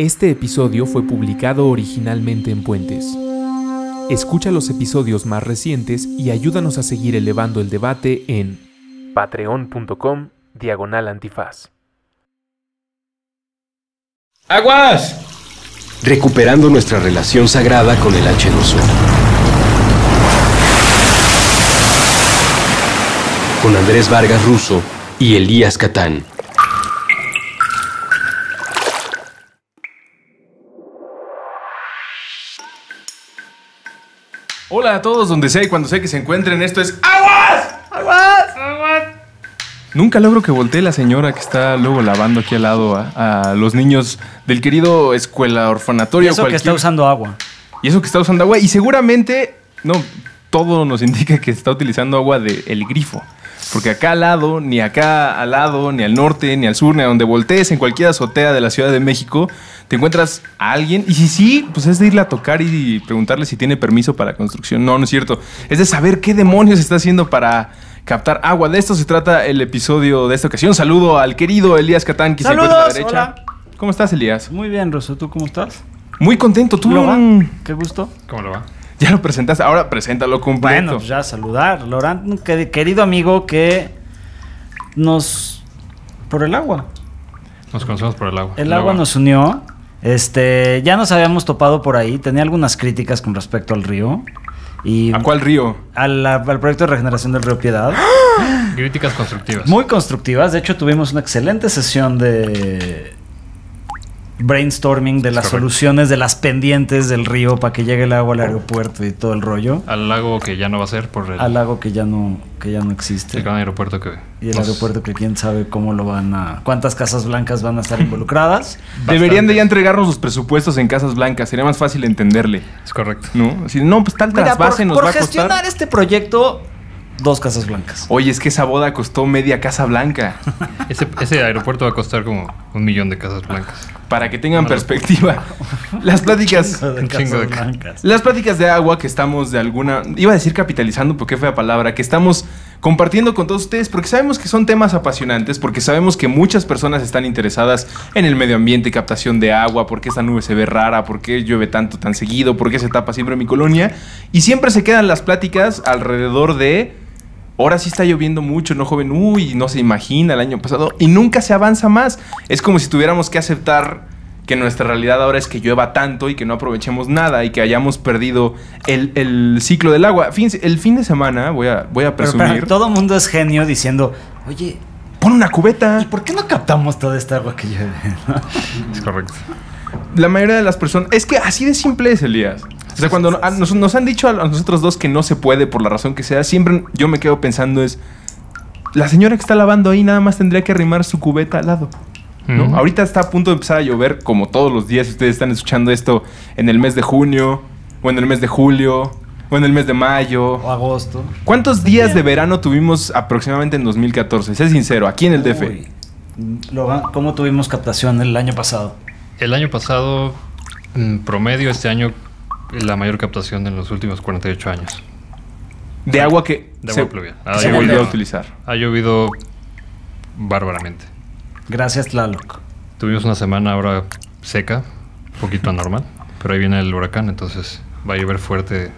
Este episodio fue publicado originalmente en Puentes. Escucha los episodios más recientes y ayúdanos a seguir elevando el debate en patreon.com diagonal antifaz. ¡Aguas! recuperando nuestra relación sagrada con el H2O. Con Andrés Vargas Russo y Elías Catán. Hola a todos, donde sea y cuando sea que se encuentren, esto es ¡Aguas! ¡Aguas! ¡Aguas! Nunca logro que voltee la señora que está luego lavando aquí al lado a, a los niños del querido escuela orfanatorio. Y eso que está usando agua. Y eso que está usando agua. Y seguramente, no, todo nos indica que está utilizando agua del grifo. Porque acá al lado, ni acá al lado, ni al norte, ni al sur, ni a donde voltees, en cualquier azotea de la Ciudad de México, te encuentras a alguien. Y si sí, pues es de irle a tocar y preguntarle si tiene permiso para la construcción. No, no es cierto. Es de saber qué demonios está haciendo para captar agua. De esto se trata el episodio de esta ocasión. Saludo al querido Elías Catán, que se encuentra a la derecha. ¿Cómo estás, Elías? Muy bien, Rosso. ¿Tú cómo estás? Muy contento. ¿Tú ¿Lo va? Qué gusto. ¿Cómo lo va? Ya lo presentaste. Ahora preséntalo completo. Bueno, pues ya saludar. Laurent, querido amigo que nos... Por el agua. Nos conocemos por el agua. El agua nos unió. Este, ya nos habíamos topado por ahí. Tenía algunas críticas con respecto al río. Y ¿A cuál río? al, al proyecto de regeneración del río Piedad. Críticas constructivas. Muy constructivas. De hecho, tuvimos una excelente sesión de brainstorming de las correcto. soluciones de las pendientes del río para que llegue el agua al aeropuerto y todo el rollo. Al lago que ya no va a ser por el, Al lago que ya no, que ya no existe. el gran aeropuerto que. Y el nos- aeropuerto que quién sabe cómo lo van a... ¿Cuántas casas blancas van a estar involucradas? Deberían de ya entregarnos los presupuestos en Casas Blancas. Sería más fácil entenderle. Es correcto. ¿No? Así, no, pues tal Mira, trasvase por, nos por va a gestionar costar. este proyecto, dos casas blancas. Oye, es que esa boda costó media Casa Blanca. Ese, ese aeropuerto va a costar como un millón de casas blancas. Para que tengan perspectiva. Las pláticas. Un chingo de blancas. Las pláticas de agua que estamos de alguna. Iba a decir capitalizando, porque fue la palabra. Que estamos compartiendo con todos ustedes, porque sabemos que son temas apasionantes, porque sabemos que muchas personas están interesadas en el medio ambiente, captación de agua, por qué esta nube se ve rara, por qué llueve tanto, tan seguido, por qué se tapa siempre mi colonia. Y siempre se quedan las pláticas alrededor de. Ahora sí está lloviendo mucho, ¿no, joven? Uy, no se imagina el año pasado. Y nunca se avanza más. Es como si tuviéramos que aceptar que nuestra realidad ahora es que llueva tanto y que no aprovechemos nada y que hayamos perdido el, el ciclo del agua. Fíjense, el fin de semana, voy a, voy a Pero, presumir, pero todo mundo es genio diciendo, oye, pon una cubeta. ¿y por qué no captamos toda esta agua que llueve? Es correcto. La mayoría de las personas... Es que así de simple es, Elías. O sea, cuando a- nos, nos han dicho a nosotros dos que no se puede por la razón que sea, siempre yo me quedo pensando es... La señora que está lavando ahí nada más tendría que arrimar su cubeta al lado. Ahorita está a punto de empezar a llover, como todos los días. si Ustedes están escuchando esto en el mes de junio, o en el mes de julio, o en el mes de mayo. o agosto. ¿Cuántos días de verano tuvimos aproximadamente en 2014? Sé sincero, aquí en el DF. Uy. ¿Cómo tuvimos captación el año pasado? El año pasado, en promedio, este año, la mayor captación en los últimos 48 años. De agua que De se, agua pluvial. Ah, se volvió a utilizar. Ha llovido bárbaramente. Gracias, Tlaloc. Tuvimos una semana ahora seca, un poquito anormal, pero ahí viene el huracán, entonces va a llover fuerte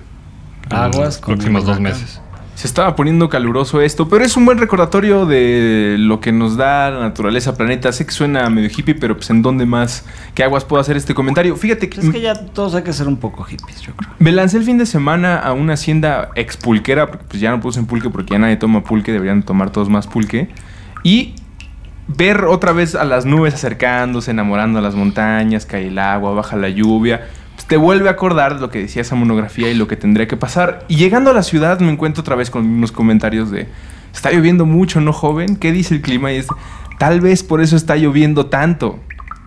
en Aguas los próximos dos meses. Se estaba poniendo caluroso esto, pero es un buen recordatorio de lo que nos da la naturaleza, planeta. Sé que suena medio hippie, pero pues en dónde más que aguas puedo hacer este comentario. Fíjate que, Es que ya todos hay que ser un poco hippies, yo creo. me lancé el fin de semana a una hacienda expulquera, porque pues ya no puse en pulque porque ya nadie toma pulque, deberían tomar todos más pulque. Y ver otra vez a las nubes acercándose, enamorando a las montañas, cae el agua, baja la lluvia. Te vuelve a acordar de lo que decía esa monografía y lo que tendría que pasar. Y llegando a la ciudad me encuentro otra vez con unos comentarios de, está lloviendo mucho, ¿no, joven? ¿Qué dice el clima? Y es, tal vez por eso está lloviendo tanto.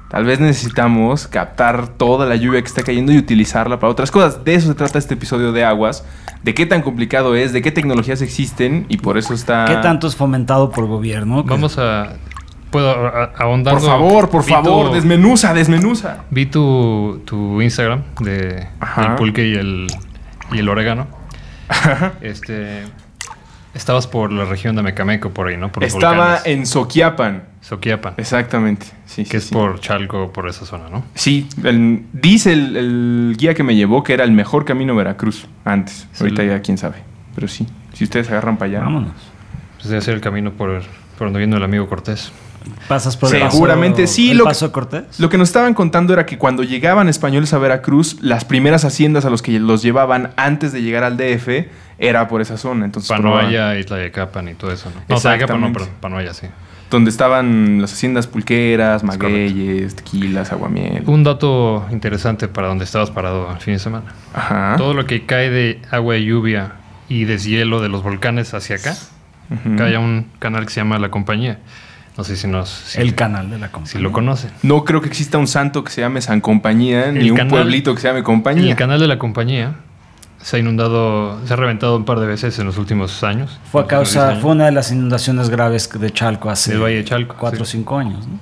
Tal vez necesitamos captar toda la lluvia que está cayendo y utilizarla para otras cosas. De eso se trata este episodio de Aguas. De qué tan complicado es, de qué tecnologías existen y por eso está... ¿Qué tanto es fomentado por gobierno? Vamos a... ¿Puedo ahondar? Por favor, por Vi favor, tu- desmenuza, desmenuza. Vi tu, tu Instagram de Ajá. el pulque y el, y el orégano. Este... Estabas por la región de Mecameco, por ahí, ¿no? Por Estaba volcanes. en Soquiapan. Soquiapan, Exactamente. Sí, que sí, es sí. por Chalco, por esa zona, ¿no? Sí, el- dice el, el guía que me llevó que era el mejor camino a Veracruz antes. Sí. Ahorita ya quién sabe. Pero sí, si ustedes agarran para allá. Vámonos. Pues debe ser el camino por, por donde vino el amigo Cortés. Pasas por el paso- Seguramente sí, el lo que- paso Cortés. Lo que nos estaban contando era que cuando llegaban españoles a Veracruz, las primeras haciendas a los que los llevaban antes de llegar al DF era por esa zona. Entonces, Panoaya, Isla de Capan y todo eso, ¿no? No, Tlayacapan no, Panoaya, sí. donde estaban las haciendas pulqueras, magueyes, tequilas, aguamiel. Un dato interesante para donde estabas parado el fin de semana. Ajá. Todo lo que cae de agua de lluvia y deshielo de los volcanes hacia acá, Ujú. cae a un canal que se llama La Compañía. No sé si nos... si- El canal de la compañía. Si lo conocen. No creo que exista un santo que se llame San Compañía, ni un canal- pueblito que se llame Compañía. El canal de La Compañía se ha inundado, se ha reventado un par de veces en los últimos años. Fue a causa, fue una de las inundaciones graves de Chalco hace Del Valle de Chalco, 4 o sí. 5 años, ¿no?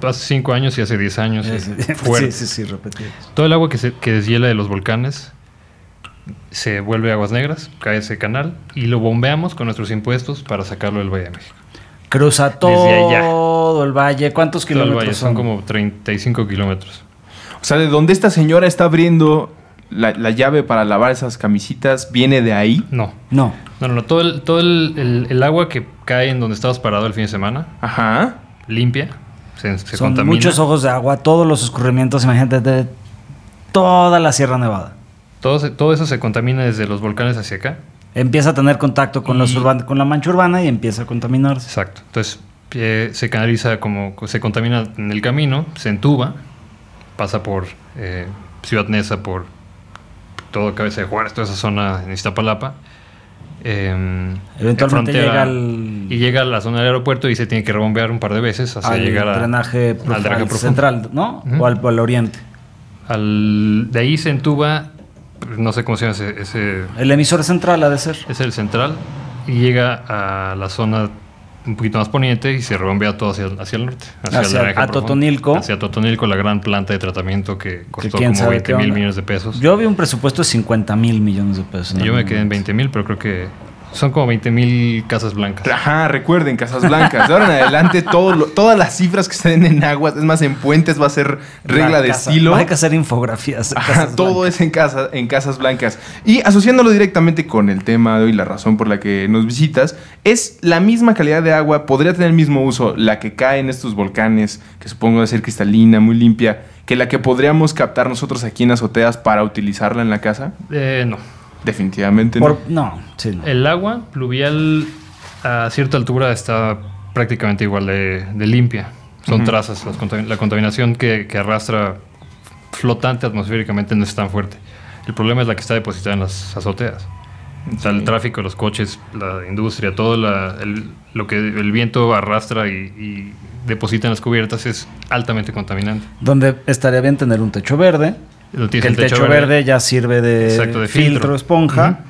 Pues, hace 5 años y hace 10 años. Sí, sí, fuerte. sí, sí, sí, repetidos. Todo el agua que, se, que deshiela de los volcanes se vuelve aguas negras, cae ese canal y lo bombeamos con nuestros impuestos para sacarlo del Valle de México. Cruza todo el valle. ¿Cuántos Todo kilómetros valle son? son como 35 kilómetros. O sea, de donde esta señora está abriendo la, la llave para lavar esas camisitas, viene de ahí. No, No. no, no, no, todo, el, todo el, el- el agua que cae en donde estabas parado el fin de semana, Ajá. limpia, se, se Son contamina. muchos ojos de agua, todos los escurrimientos, imagínate, de toda la Sierra Nevada. Todo, todo eso se contamina desde los volcanes hacia acá. Empieza a tener contacto con, los urban- con la mancha urbana y empieza a contaminarse. Exacto. Entonces eh, se canaliza como se contamina en el camino, se entuba, pasa por eh, Ciudad Neza, por todo Cabeza de Juárez, toda esa zona en Iztapalapa. eh, Eventualmente llega al- y llega a la zona del aeropuerto y se tiene que rebombear un par de veces hasta al llegar a- drenaje, al drenaje al profundo. central, ¿no? O al, o al oriente. Al- de ahí se entuba, no sé cómo se llama ese, ese El emisor central ha de ser. es el central y llega a la zona un poquito más poniente y se rebombea todo hacia, hacia el norte. Hacia- el drenaje a. Totonilco. Hacia Totonilco, la gran planta de tratamiento que costó como sabe 20 qué mil millones de pesos. Yo vi un presupuesto de 50 mil millones de pesos. Yo me quedé en momento. 20 mil, pero creo que son como 20 mil casas blancas. Ajá, recuerden, Casas Blancas. De ahora en adelante, todo lo- todas las cifras que se den en aguas, es más, en puentes va a ser regla La de casa- estilo. Hay que hacer infografías. Ajá, casas todo blancas. es en, casa, en Casas Blancas. Y asociándolo directamente con el tema de hoy, la razón por la que nos visitas, es la misma calidad de agua, podría tener el mismo uso la que cae en estos volcanes, que supongo de ser cristalina, muy limpia, que la que podríamos captar nosotros aquí en azoteas para utilizarla en la casa. Eh, no. Definitivamente Por- no. no, sí, no. El agua pluvial a cierta altura está prácticamente igual de, de limpia. Son trazas. la contaminación que, que arrastra flotante atmosféricamente no es tan fuerte. El problema es la que está depositada en las azoteas. O sea, el tráfico, los coches, la industria, todo la- el- lo que el viento arrastra y, y deposita en las cubiertas es altamente contaminante. Donde estaría bien tener un techo verde. Lo Que tienes el techo, verde. ya sirve de, Exacto, de filtro, filtro. esponja.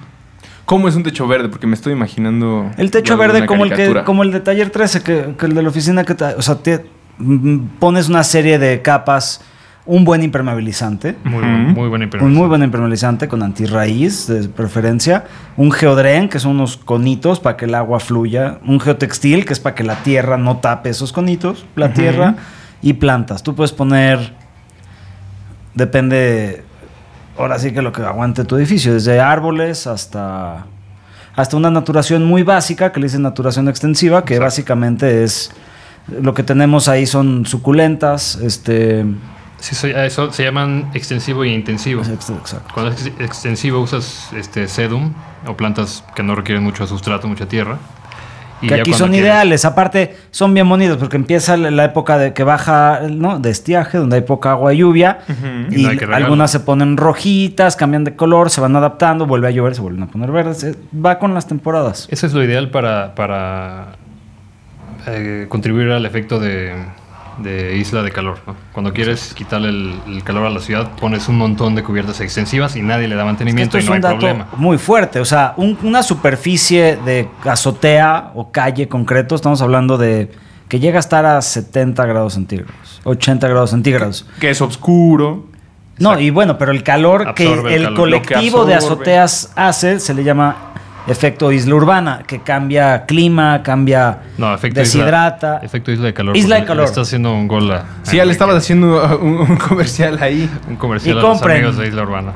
¿Cómo es un techo verde? Porque me estoy imaginando. El techo verde como el, que, como el de taller 13, que, que el de la oficina que... O sea, te- mm, pones una serie de capas, un buen impermeabilizante. Muy, buen- muy buena Un muy buen impermeabilizante con antirraíz de preferencia. Un geodren, que son unos conitos para que el agua fluya. Un geotextil, que es para que la tierra no tape esos conitos, la tierra. Y plantas. Tú puedes poner, depende, ahora sí que lo que aguante tu edificio, desde árboles hasta, hasta una naturación muy básica, que le dicen naturación extensiva, que Exacto. básicamente es... Lo que tenemos ahí son suculentas, este... Sí, eso se llaman extensivo y intensivo. Exacto. Cuando es ex- extensivo usas este sedum o plantas que no requieren mucho sustrato, mucha tierra. Y que aquí son quieres- ideales. Aparte, son bien bonitos porque empieza la época de que baja, ¿no? De estiaje, donde hay poca agua y lluvia. Y no algunas se ponen rojitas, cambian de color, se van adaptando, vuelve a llover, se vuelven a poner verdes. Eh, Va con las temporadas. Eso es lo ideal para, para eh, contribuir al efecto de, de isla de calor. ¿no? Cuando quieres quitarle el, el calor a la ciudad, pones un montón de cubiertas extensivas y nadie le da Es que mantenimiento esto y es no hay un dato problema. muy fuerte. O sea, un- una superficie de azotea o calle concreto, estamos hablando de que llega a estar a 70 grados centígrados, 80 grados centígrados. Que es oscuro. No, y bueno, pero el calor que el el calor. colectivo que de azoteas hace se le llama efecto isla urbana, que cambia clima, cambia, No, efecto deshidrata. Isla, efecto isla de calor. Isla de calor. le Está haciendo un gol a. Sí, ya le estabas haciendo un, un comercial ahí. Un comercial Y a los compren. amigos de Isla Urbana.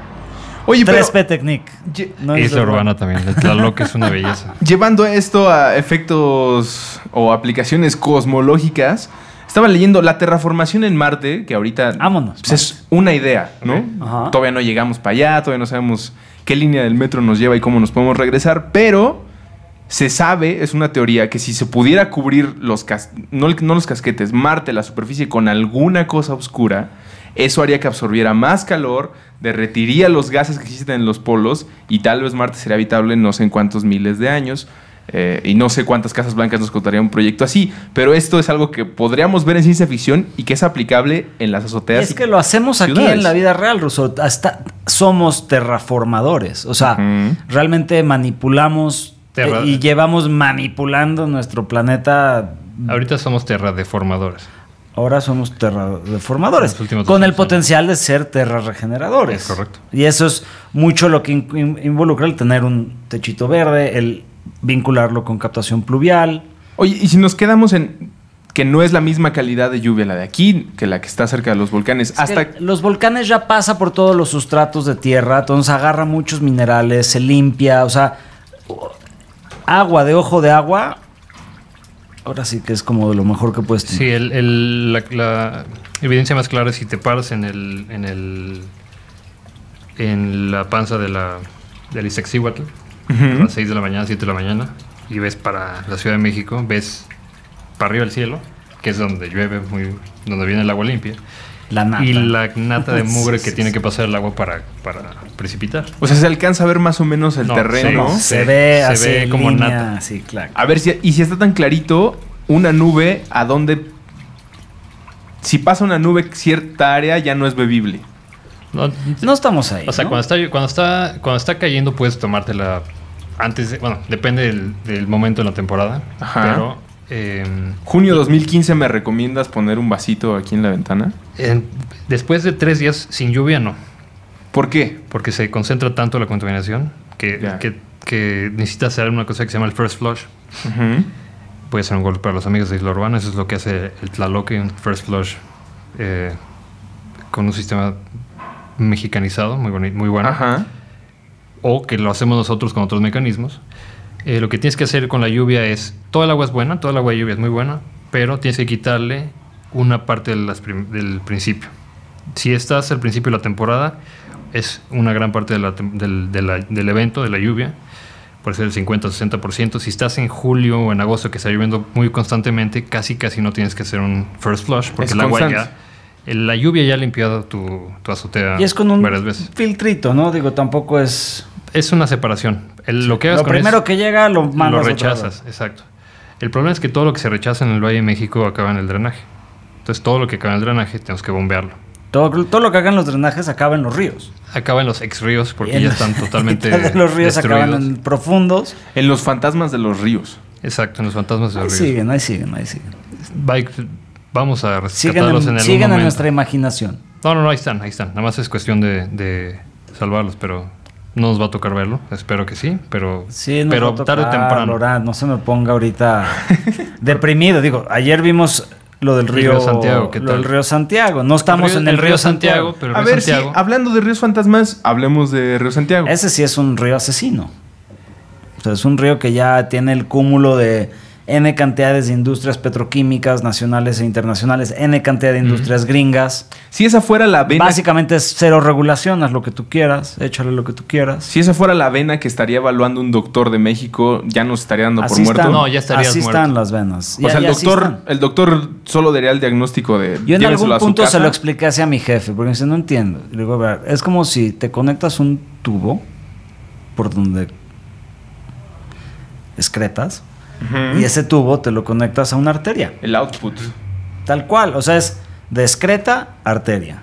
Oye, pero 3P Technique. Ye- No Isla Urbana también. El Tlaloc es una belleza. llevando esto a efectos o aplicaciones cosmológicas, estaba leyendo la terraformación en Marte, que ahorita Vámonos, pues, es una idea, ¿no? Ok. Ajá. Todavía no llegamos para allá, todavía no sabemos qué línea del metro nos lleva y cómo nos podemos regresar, pero se sabe, es una teoría, que si se pudiera cubrir los no los casquetes, Marte, la superficie con alguna cosa oscura, eso haría que absorbiera más calor, derretiría los gases que existen en los polos y tal vez Marte sería habitable en no sé en cuántos miles de años. Eh, y no sé cuántas casas blancas nos costaría un proyecto así, pero esto es algo que podríamos ver en ciencia ficción y que es aplicable en las Y azoteas. es que lo hacemos aquí en la vida real, Russo. Hasta somos terraformadores. O sea, realmente manipulamos Terra- eh, y llevamos manipulando nuestro planeta. Ahorita somos terradeformadores. Ahora somos terradeformadores. Con el 200 potencial de ser terrarregeneradores. Es correcto. Y eso es mucho lo que in- in- involucra el tener un techito verde, el vincularlo con captación pluvial. Oye, y si nos quedamos en que no es la misma calidad de lluvia la de aquí que la que está cerca de los volcanes, Es hasta los volcanes ya pasa por todos los sustratos de tierra, entonces agarra muchos minerales, se limpia, o sea, agua de ojo de agua. Ahora sí que es como de lo mejor que puedes tener. Sí, el, el- la, la evidencia más clara es si te paras en el, en el en la panza de la del A las 6 de la mañana, 7 de la mañana y ves para la Ciudad de México, ves para arriba el cielo, que es donde llueve, muy, donde viene el agua limpia, La nata. y la nata de mugre Sí, que sí, tiene sí. que pasar el agua para, para precipitar. o sea, se alcanza a ver más o menos el No, terreno. sí, ¿no? Se Se- ve se así ve como línea, nata. Sí, claro. A ver si y si está tan clarito una nube a dónde si pasa una nube cierta área ya no es bebible. No, No estamos ahí. O sea, ¿no? cuando, está, cuando, está, cuando está cayendo puedes tomártela antes, de- bueno, depende del, del momento de la temporada, Ajá. pero eh, Junio 2015 me recomiendas poner un vasito aquí en la ventana? en- después de tres días sin lluvia no, ¿Por qué? porque se concentra tanto la contaminación que, Ya. que, que necesitas hacer una cosa que se llama el first flush. Ujú. Puede ser un golpe para los amigos de Isla Urbana, eso es lo que hace el Tlaloque, un first flush eh, con un sistema mexicanizado, muy, boni- muy bueno. Ajá. O que lo hacemos nosotros con otros mecanismos. Eh, lo que tienes que hacer con la lluvia es, toda el agua es buena, toda el agua de lluvia es muy buena, pero tienes que quitarle una parte de las del principio. Si estás al principio de la temporada, es una gran parte de la del, de la- del evento, de la lluvia, puede ser el 50 o 60%. Si estás en julio o en agosto que está lloviendo muy constantemente, casi casi no tienes que hacer un first flush, porque Es el agua ya... La lluvia ya ha limpiado tu, tu azotea Y es con un varias veces. filtrito, ¿no? Digo, tampoco es. Es una separación. El- lo que hagas Lo con primero es- que llega lo mandas. lo a otro rechazas, lado. exacto. El problema es que todo lo que se rechaza en el Valle de México acaba en el drenaje. Entonces todo lo que acaba en el drenaje tenemos que bombearlo. Todo, todo lo que hagan los drenajes acaba en los ríos. Acaba en los ex ríos porque en- ya están totalmente los ríos acaban en profundos. En los fantasmas de los ríos. Exacto, en los fantasmas de Ahí los ríos. siguen, ahí siguen, ahí siguen. Va- vamos a Siguen, rescatarlos en, en, siguen en momento. nuestra imaginación. No, no, no, ahí están, ahí están. Nada más es cuestión de, de salvarlos, pero no nos va a tocar verlo. Espero que sí, pero, Sí, nos pero va a tarde o temprano. No se me ponga ahorita deprimido. Digo, ayer vimos lo del El río, río Santiago, ¿qué lo del río Santiago. No estamos en el, río Santiago. pero el A río ver, Santiago, sí, hablando de ríos fantasmas, hablemos de Río Santiago. Ese sí es un río asesino. O sea, es un río que ya tiene el cúmulo de N cantidades de industrias petroquímicas nacionales e internacionales, N cantidad de industrias gringas. Si esa fuera la vena, Básicamente es cero regulación, haz lo que tú quieras, échale lo que tú quieras. si esa fuera la vena que estaría evaluando un doctor de México, ya nos estaría dando por Así muerto. están, No, ya estarías así muerto. están las venas. o Ya- sea, el así doctor, el doctor solo daría el diagnóstico de Yo en algún a punto se lo expliqué hacia mi jefe, porque me dice, no entiendo. Le digo, a ver, es como si te conectas un tubo por donde excretas Y ese tubo te lo conectas a una arteria. El output. Tal cual, o sea, es de excreta arteria.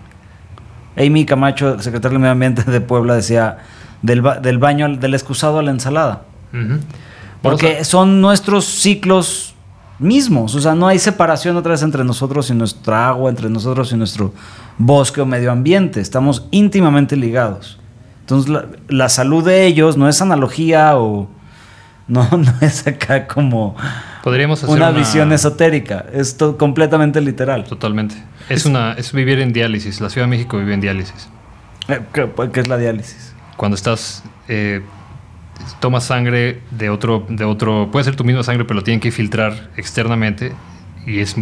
Amy Camacho, secretaria del Medio Ambiente de Puebla, decía del, ba- del baño, al- del excusado a la ensalada. Porque a- son nuestros ciclos mismos. O sea, no hay separación otra vez entre nosotros y nuestra agua, entre nosotros y nuestro bosque o medio ambiente. Estamos íntimamente ligados. Entonces, la, la salud de ellos no es analogía o No, no es acá como Podríamos hacer una, visión esotérica. Es to- completamente literal. Totalmente. Es, una, es vivir en diálisis. La Ciudad de México vive en diálisis. Eh, ¿Qué, qué es la diálisis? Cuando estás, eh, tomas sangre de otro, de otro, puede ser tu misma sangre, pero lo tienen que filtrar externamente y es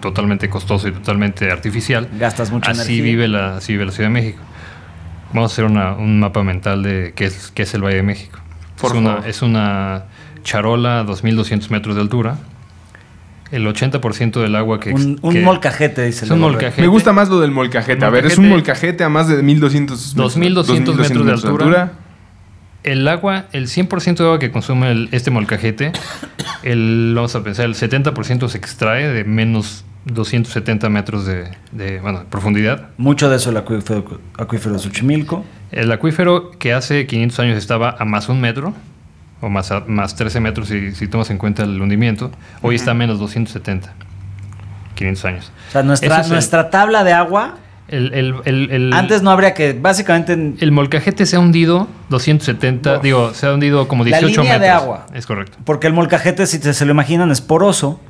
totalmente costoso y totalmente artificial. Gastas mucha así energía. Vive la, así vive la Ciudad de México. Vamos a hacer una- un mapa mental de qué es, qué es el Valle de México. Por es, una, es una charola a 2.200 metros de altura. El 80% del agua que... Un, un que- molcajete, dice. Es un Lego. molcajete. Me gusta más lo del molcajete. A ver, es un Molcajete. molcajete a más de 1200 2200 metros de altura. El agua, el 100% de agua que consume el- este molcajete, el, vamos a pensar, el 70% se extrae de menos 270 metros de, de, bueno, profundidad. Mucho de eso el acuífero, acuífero de Xochimilco. El acuífero que hace 500 años estaba a más un metro, o más, a- más 13 metros si, si tomas en cuenta el hundimiento, hoy está a menos 270. 500 años. O sea, nuestra, es el- nuestra tabla de agua, El, el- antes no habría que, básicamente, en- el molcajete se ha hundido 270, Uf. digo, se ha hundido como La 18 línea metros. de agua. Es correcto. porque el molcajete, si te- se lo imaginan, es poroso.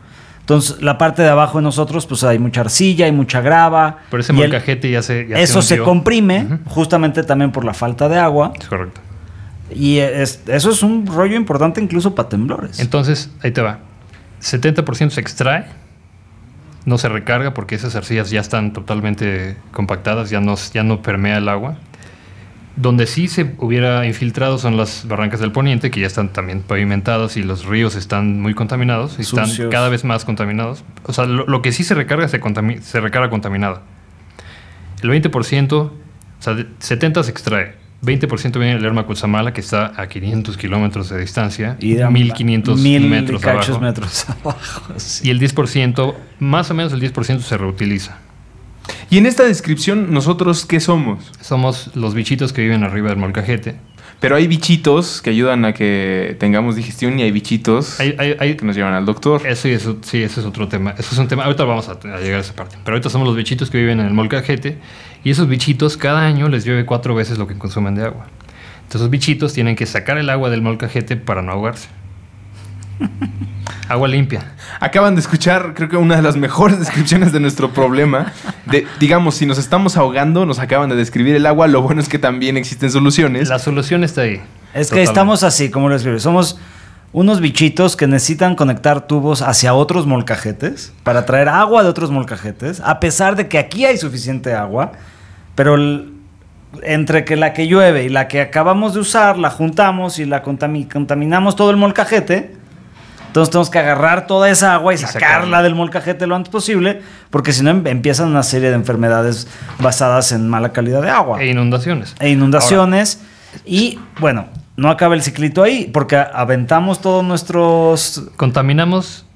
Entonces, la parte de abajo de nosotros, pues hay mucha arcilla, hay mucha grava. Pero ese el- molcajete ya se. ya eso se comprime, justamente también por la falta de agua. Es correcto. Y es- eso es un rollo importante incluso para temblores. Entonces, ahí te va. 70% se extrae, no se recarga porque esas arcillas ya están totalmente compactadas, ya no, ya no permea el agua. Donde sí se hubiera infiltrado son las barrancas del poniente, que ya están también pavimentadas y los ríos están muy contaminados, y están Sucios. cada vez más contaminados. O sea, lo, lo que sí se recarga se, se recarga contaminado. El 20%, o sea, de- 70 se extrae. 20% viene del Lerma Cutzamala, que está a 500 kilómetros de distancia, y de 1500 mil metros abajo. metros abajo. sí. Y el 10%, más o menos el 10% se reutiliza. Y en esta descripción, ¿nosotros qué somos? Somos los bichitos que viven arriba del molcajete. Pero hay bichitos que ayudan a que tengamos digestión y hay bichitos Hay, hay- hay- que nos llevan al doctor. eso y eso, sí, ese es otro tema. Eso es un tema. Ahorita vamos a, a llegar a esa parte. Pero ahorita somos los bichitos que viven en el molcajete. Y esos bichitos cada año les llueve cuatro veces lo que consumen de agua. Entonces esos bichitos tienen que sacar el agua del molcajete para no ahogarse. Agua limpia. Acaban de escuchar, creo que una de las mejores descripciones de nuestro problema. De, digamos, si nos estamos ahogando, nos acaban de describir el agua. Lo bueno es que también existen soluciones. La solución está ahí. Es que estamos así, como lo escribí. Somos unos bichitos que necesitan conectar tubos hacia otros molcajetes para traer agua de otros molcajetes, a pesar de que aquí hay suficiente agua, pero el- entre que la que llueve y la que acabamos de usar, la juntamos y la contami- contaminamos todo el molcajete. Entonces tenemos que agarrar toda esa agua y, Y sacarla, sacarla. del molcajete lo antes posible, porque si no em- empiezan una serie de enfermedades basadas en mala calidad de agua E inundaciones. e inundaciones. y bueno, no acaba el ciclito ahí, porque aventamos todos nuestros. Contaminamos,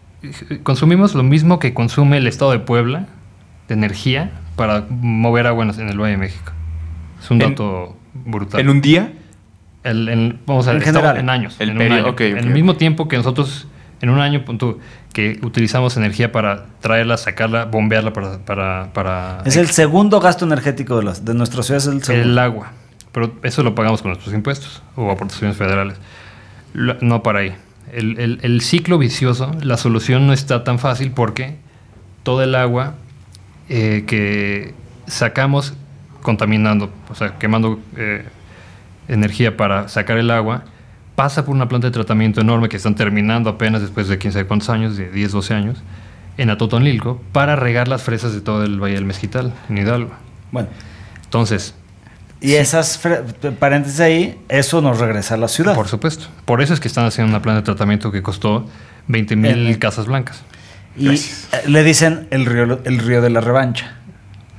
consumimos lo mismo que consume el estado de Puebla de energía para mover agua en el Valle de México. Es un En- dato brutal. En un día, El- el- vamos a En general. en años. El en un periodo, año. ok, en ok, el mismo tiempo que nosotros, en un año, pon tú, que utilizamos energía para traerla, sacarla, bombearla para... para, para Es el segundo gasto energético de, las, de nuestra ciudad, es el segundo. el agua. Pero eso lo pagamos con nuestros impuestos o aportaciones federales. No para ahí. El, el- el ciclo vicioso, la solución no está tan fácil porque todo el agua eh, que sacamos contaminando, o sea, quemando eh, energía para sacar el agua, pasa por una planta de tratamiento enorme que están terminando apenas después de quién sabe cuántos años, de 10, 12 años, en Atotonilco, para regar las fresas de todo el Valle del Mezquital, en Hidalgo. Bueno, Entonces, y esas paréntesis ahí, eso nos regresa a la ciudad. Por supuesto. Por eso es que están haciendo una planta de tratamiento que costó 20 mil El- casas blancas. y eh, le dicen el río, el río de la revancha.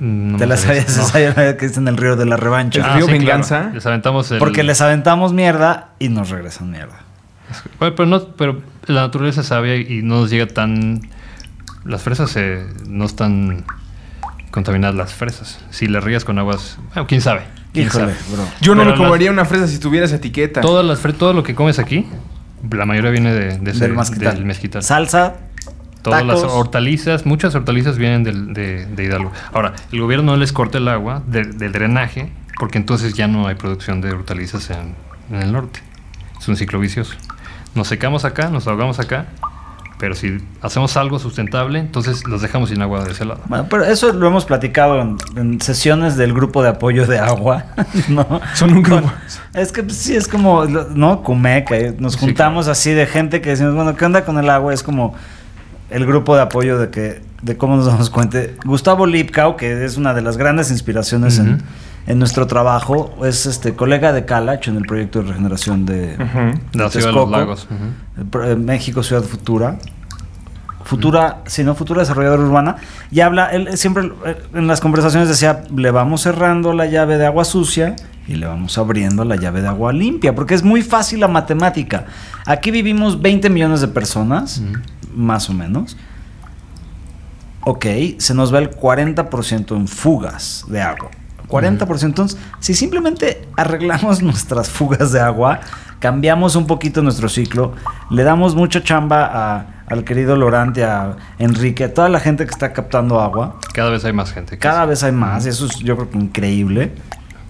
No ¿Te la sabía sabías? no. esa que dicen el río de la revancha? ¿El río Venganza? Les aventamos el... Porque les aventamos mierda y nos regresan mierda. Bueno, pero, no, pero la naturaleza es sabia y no nos llega tan... Las fresas eh, no están contaminadas las fresas. Si las rías con aguas... Bueno, quién sabe. ¿Quién Híjole, sabe? bro. yo no Pero me las- comería una fresa si tuviera esa etiqueta. Todas las fre- todo lo que comes aquí, la mayoría viene de, de ese- Del mezquital. del mezquital. Salsa, Todas las hortalizas, muchas hortalizas vienen del- de, de Hidalgo. Ahora, el gobierno no les corta el agua de- del drenaje porque entonces ya no hay producción de hortalizas en, en el norte. Es un ciclo vicioso. Nos secamos acá, nos ahogamos acá. Pero si hacemos algo sustentable, entonces los dejamos sin agua de ese lado. Bueno, pero eso lo hemos platicado en, en sesiones del grupo de apoyo de agua, ¿no? Son un grupo. Es que pues, sí, es como, ¿no? Cumeca. eh, Nos Sí, juntamos así de gente que decimos, bueno, ¿qué onda con el agua? Es como el grupo de apoyo de que de cómo nos damos cuenta. Gustavo Lipkau, que es una de las grandes inspiraciones en, en nuestro trabajo, es este colega de Calach en el proyecto de regeneración de. La ciudad de los lagos. eh, México Ciudad Futura. Futura, si no, Futura Desarrolladora Urbana. Y habla, él siempre eh, en las conversaciones decía, le vamos cerrando la llave de agua sucia y le vamos abriendo la llave de agua limpia, porque es muy fácil la matemática. Aquí vivimos 20 millones de personas, más o menos. Ok, se nos va el 40% en fugas de agua. 40%. Entonces, si simplemente arreglamos nuestras fugas de agua, cambiamos un poquito nuestro ciclo, le damos mucha chamba a- al querido Lorante, a Enrique, a toda la gente que está captando agua, Cada vez hay más gente. cada vez hay más, y eso es yo creo que increíble.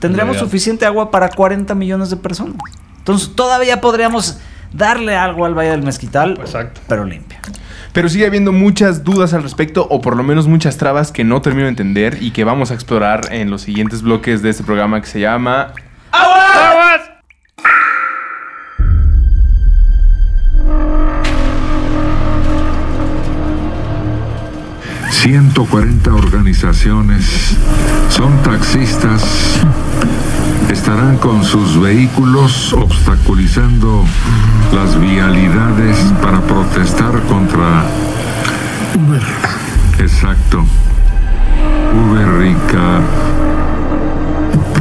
Tendríamos suficiente agua para 40 millones de personas. Entonces, todavía podríamos darle algo al Valle del Mezquital, Exacto. pero limpia. Pero sigue habiendo muchas dudas al respecto, o por lo menos muchas trabas que no termino de entender y que vamos a explorar en los siguientes bloques de este programa que se llama. 140 organizaciones son taxistas. Estarán con sus vehículos obstaculizando las vialidades para protestar contra... Uber. Exacto. Uber y Ca-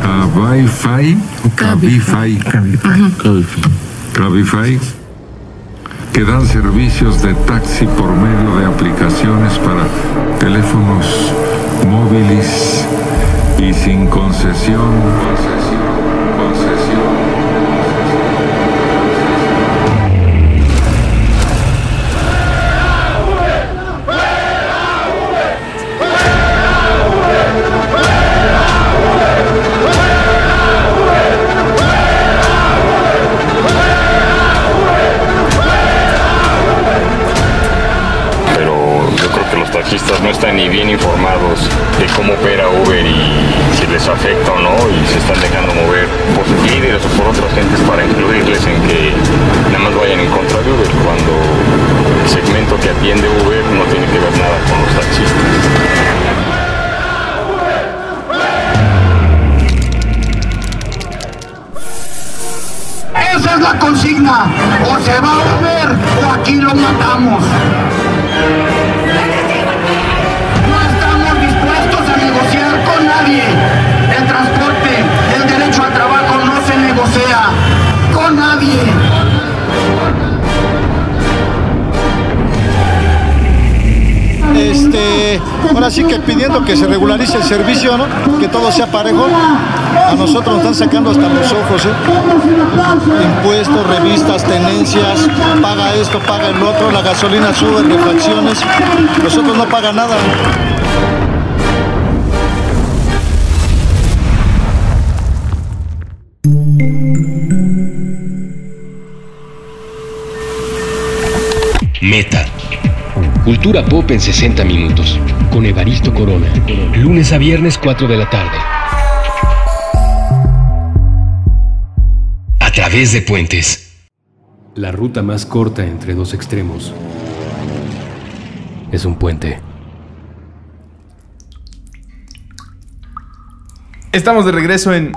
Cabify. Cabify. Cabify que dan servicios de taxi por medio de aplicaciones para teléfonos móviles y sin concesión. Concesión, concesión. Que se regularice el servicio, ¿no? Que todo sea parejo. A nosotros nos están sacando hasta los ojos, ¿eh? Impuestos, revistas, tenencias, paga esto, paga el otro, la gasolina sube, refacciones. Nosotros no paga nada. Meta. Cultura pop en 60 minutos. Con Evaristo Corona. Lunes a viernes 4 de la tarde. A través de puentes. La ruta más corta entre dos extremos. Es un puente. Estamos de regreso en.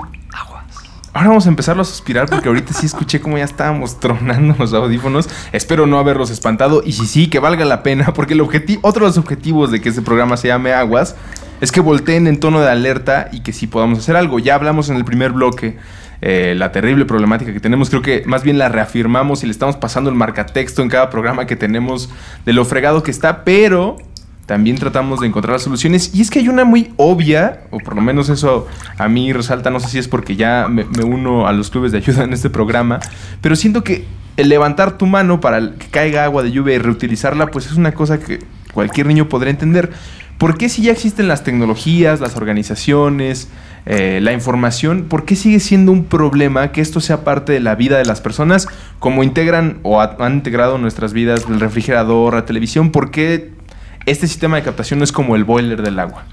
Ahora vamos a empezarlo a suspirar porque ahorita sí escuché como ya estábamos tronando los audífonos. Espero no haberlos espantado y si sí, que valga la pena porque el objetivo, otro de los objetivos de que este programa se llame Aguas es que volteen en tono de alerta y que sí podamos hacer algo. Ya hablamos en el primer bloque eh, la terrible problemática que tenemos. Creo que más bien la reafirmamos y le estamos pasando el marcatexto en cada programa que tenemos de lo fregado que está, pero también tratamos de encontrar las soluciones. Y es que hay una muy obvia, o por lo menos eso a mí resalta, no sé si es porque ya me, uno a los clubes de ayuda en este programa, pero siento que el levantar tu mano para que caiga agua de lluvia y reutilizarla, pues es una cosa que cualquier niño podrá entender. ¿Por qué si ya existen las tecnologías, las organizaciones, eh, la información, ¿por qué sigue siendo un problema que esto sea parte de la vida de las personas? Como integran o ha- han integrado nuestras vidas el refrigerador, la televisión, ¿por qué este sistema de captación no es como el boiler del agua?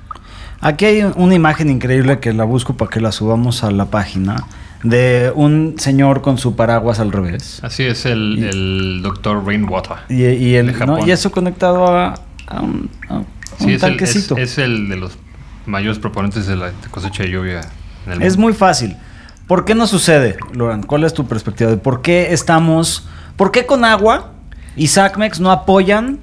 Aquí hay una imagen increíble que la busco para que la subamos a la página de un señor con su paraguas al revés. Así es el, Y- el doctor Rainwater. Y, y el, De ¿no? Japón. y eso conectado a, a un, a un Sí, es el, es, tanquecito. es el de los mayores proponentes de la cosecha de lluvia en el Es mundo. muy fácil. ¿Por qué no sucede, Loran? ¿Cuál es tu perspectiva de por qué estamos, por qué con agua y SACMEX no apoyan?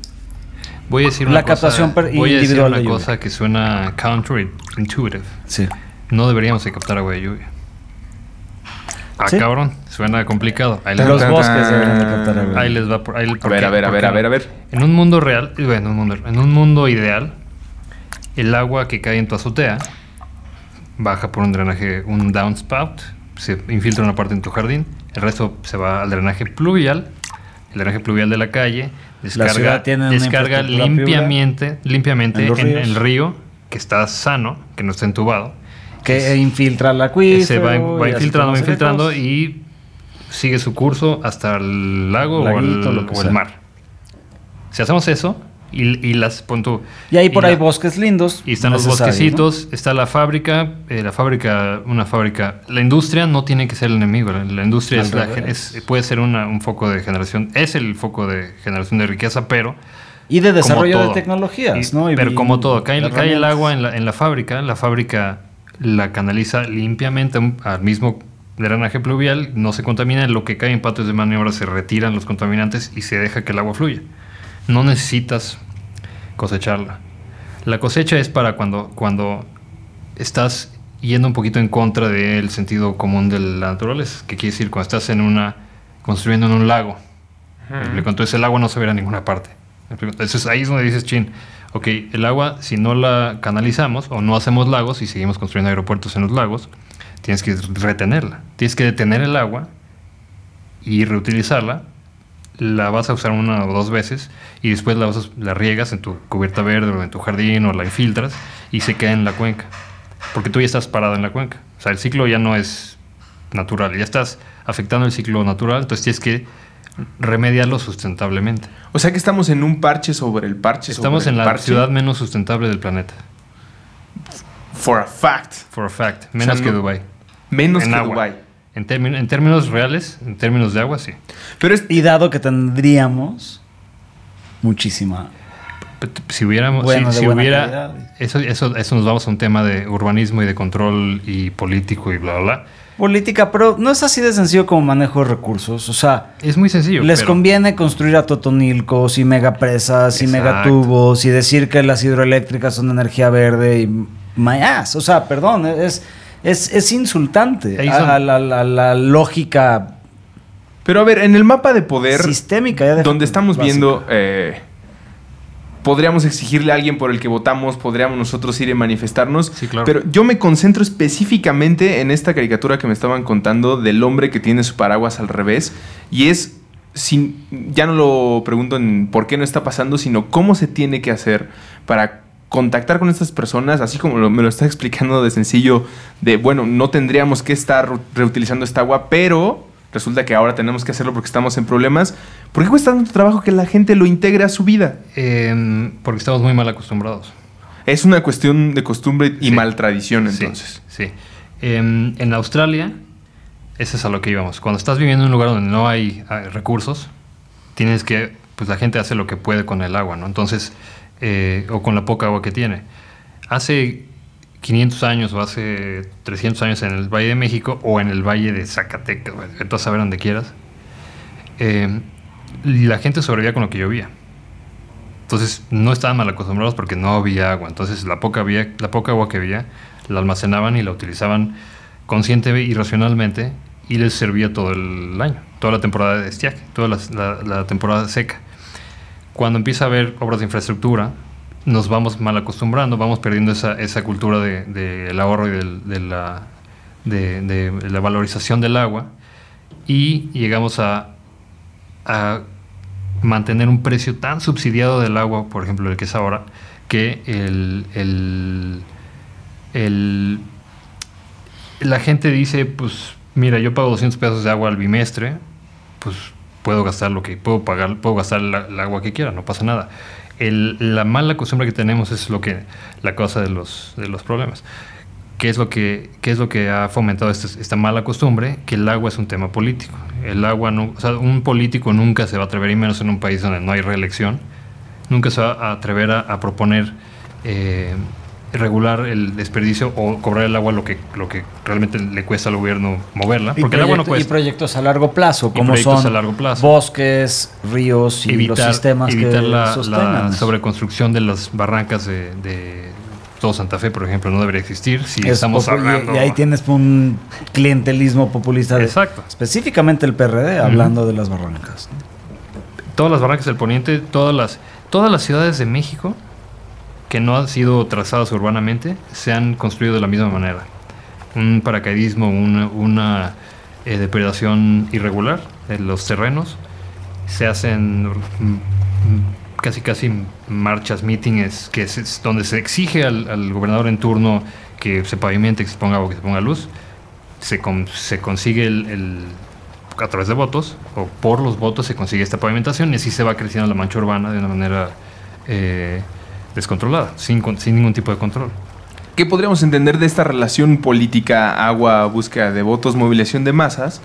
Voy a decir la una cosa, captación per- voy a decir una de lluvia. cosa que suena counterintuitive. Sí. No deberíamos de captar agua de lluvia. Ah, ¿Sí? cabrón, suena complicado. Ahí les, Los bosques deberían de captar agua. ahí les va por ahí. A ¿por ver, qué? a ver, a ¿Por ver, a ver, a ver. En un mundo real, bueno, en un mundo, en un mundo ideal, el agua que cae en tu azotea baja por un drenaje, un downspout, se infiltra una parte en tu jardín, el resto se va al drenaje pluvial, el drenaje pluvial de la calle, descarga, ciudad tiene descarga limpiamente, limpiamente en en, el río que está sano, que no está entubado. Que infiltra el acuífero. se va, va infiltrando, va infiltrando y sigue su curso hasta el lago o Laguito, el, lo que o el mar. Si hacemos eso y, y las pon tú- Y ahí por y ahí la- bosques lindos. y están los bosquecitos, está la fábrica, eh, la fábrica, una fábrica. La industria no tiene que ser el enemigo. La, la industria es la puede ser una- un foco de generación, es el foco de generación de riqueza, pero. Y de desarrollo de tecnologías, Y- ¿no? Pero como todo, cae, cae el agua en la, en la fábrica, la fábrica la canaliza limpiamente al mismo drenaje pluvial, no se contamina, lo que cae en patios de maniobra se retiran los contaminantes y se deja que el agua fluya. No necesitas cosecharla. La cosecha es para cuando, cuando estás yendo un poquito en contra del sentido común de la naturaleza, que quiere decir cuando estás en una construyendo en un lago. ¿Me explico? Entonces el agua no se verá en ninguna parte. Entonces ahí es donde dices, chin, ok, el agua, si no la canalizamos o no hacemos lagos y seguimos construyendo aeropuertos en los lagos, tienes que retenerla. Tienes que detener el agua y reutilizarla. La vas a usar una o dos veces y después la, vas a- la riegas en tu cubierta verde o en tu jardín o la infiltras y se queda en la cuenca. Porque tú ya estás parado en la cuenca. O sea, el ciclo ya no es natural, ya estás afectando el ciclo natural, entonces tienes que remediarlo sustentablemente. O sea que estamos en un parche sobre el parche. Estamos sobre en el la parche. ciudad menos sustentable del planeta. For a fact. For a fact. Menos sea, que no- Dubai. Menos En que. Dubái. En, términ- en términos reales, en términos de agua, sí. Pero es, Y dado que tendríamos muchísima. Si hubiéramos, Bueno, si, hubiera, calidad. eso, eso, eso nos vamos a un tema de urbanismo y de control y político y bla, bla, bla. Política, pero no es así de sencillo como manejo de recursos. O sea, Es muy sencillo. les pero- conviene construir a totonilcos y megapresas y megatubos y decir que las hidroeléctricas son energía verde y my ass. O sea, perdón, es, es, es insultante a, a la, la- la lógica pero a ver, en el mapa de poder, sistémica. ya donde estamos básica. viendo, eh, podríamos exigirle a alguien por el que votamos, podríamos nosotros ir y manifestarnos. Sí, claro. Pero yo me concentro específicamente en esta caricatura que me estaban contando del hombre que tiene su paraguas al revés. Y es, sin, ya no lo pregunto en por qué no está pasando, sino cómo se tiene que hacer para contactar con estas personas, así como lo- me lo está explicando de sencillo, de, bueno, no tendríamos que estar re- reutilizando esta agua, pero resulta que ahora tenemos que hacerlo porque estamos en problemas. ¿Por qué cuesta tanto trabajo que la gente lo integre a su vida? Em, porque estamos muy mal acostumbrados. Es una cuestión de costumbre y Sí. mal tradición, entonces. Sí. Em, en Australia, ese es a lo que íbamos. Cuando estás viviendo en un lugar donde no hay ah, recursos, tienes que, pues la gente hace lo que puede con el agua, ¿no? Entonces, eh, o con la poca agua que tiene. Hace 500 años o hace 300 años en el Valle de México o en el Valle de Zacatecas, vete a saber donde quieras, eh, la gente sobrevivía con lo que llovía. Entonces no estaban mal acostumbrados porque no había agua. Entonces la poca, había, la poca agua que había la almacenaban y la utilizaban consciente y racionalmente y les servía todo el año, toda la temporada de estiaje, toda la, la- la temporada seca. Cuando empieza a haber obras de infraestructura, nos vamos mal acostumbrando, vamos perdiendo esa, esa cultura del de, ahorro y del- de, la, de- de la valorización del agua y llegamos a, a mantener un precio tan subsidiado del agua, por ejemplo, el que es ahora, que el, el, el- la gente dice, pues, mira, yo pago 200 pesos de agua al bimestre, pues puedo gastar lo que puedo pagar, puedo gastar el agua que quiera, no pasa nada. La mala costumbre que tenemos es lo que la causa de los, de los problemas. ¿Qué es lo que, qué es lo que ha fomentado este- esta mala costumbre? Que el agua es un tema político. El agua, no, o sea, un político nunca se va a atrever, y menos en un país donde no hay reelección, nunca se va a atrever a, a proponer eh, regular el desperdicio o cobrar el agua lo que, lo que realmente le cuesta al gobierno moverla. Porque el agua no proyecto- y cuesta. proyectos a largo plazo, como son a largo plazo. bosques, ríos y los sistemas evitar que la, la sobreconstrucción de las barrancas de, de todo Santa Fe, por ejemplo, no debería existir. Si Es estamos hablando. y, ahí tienes un clientelismo populista de Exacto. específicamente el PRD hablando de las barrancas. todas las barrancas del poniente, todas las, todas las ciudades de México que no han sido trazadas urbanamente se han construido de la misma manera. Un paracaidismo, una, una, eh, depredación irregular de los terrenos. Se hacen mm, casi casi marchas, mítines, que es donde se exige al, al gobernador en turno que se pavimente, que se ponga que se ponga luz. Se, con- se consigue el- a través de votos o por los votos se consigue esta pavimentación y así se va creciendo la mancha urbana de una manera eh, descontrolada, sin, sin ningún tipo de control. ¿Qué podríamos entender de esta relación política, agua, búsqueda de votos, movilización de masas,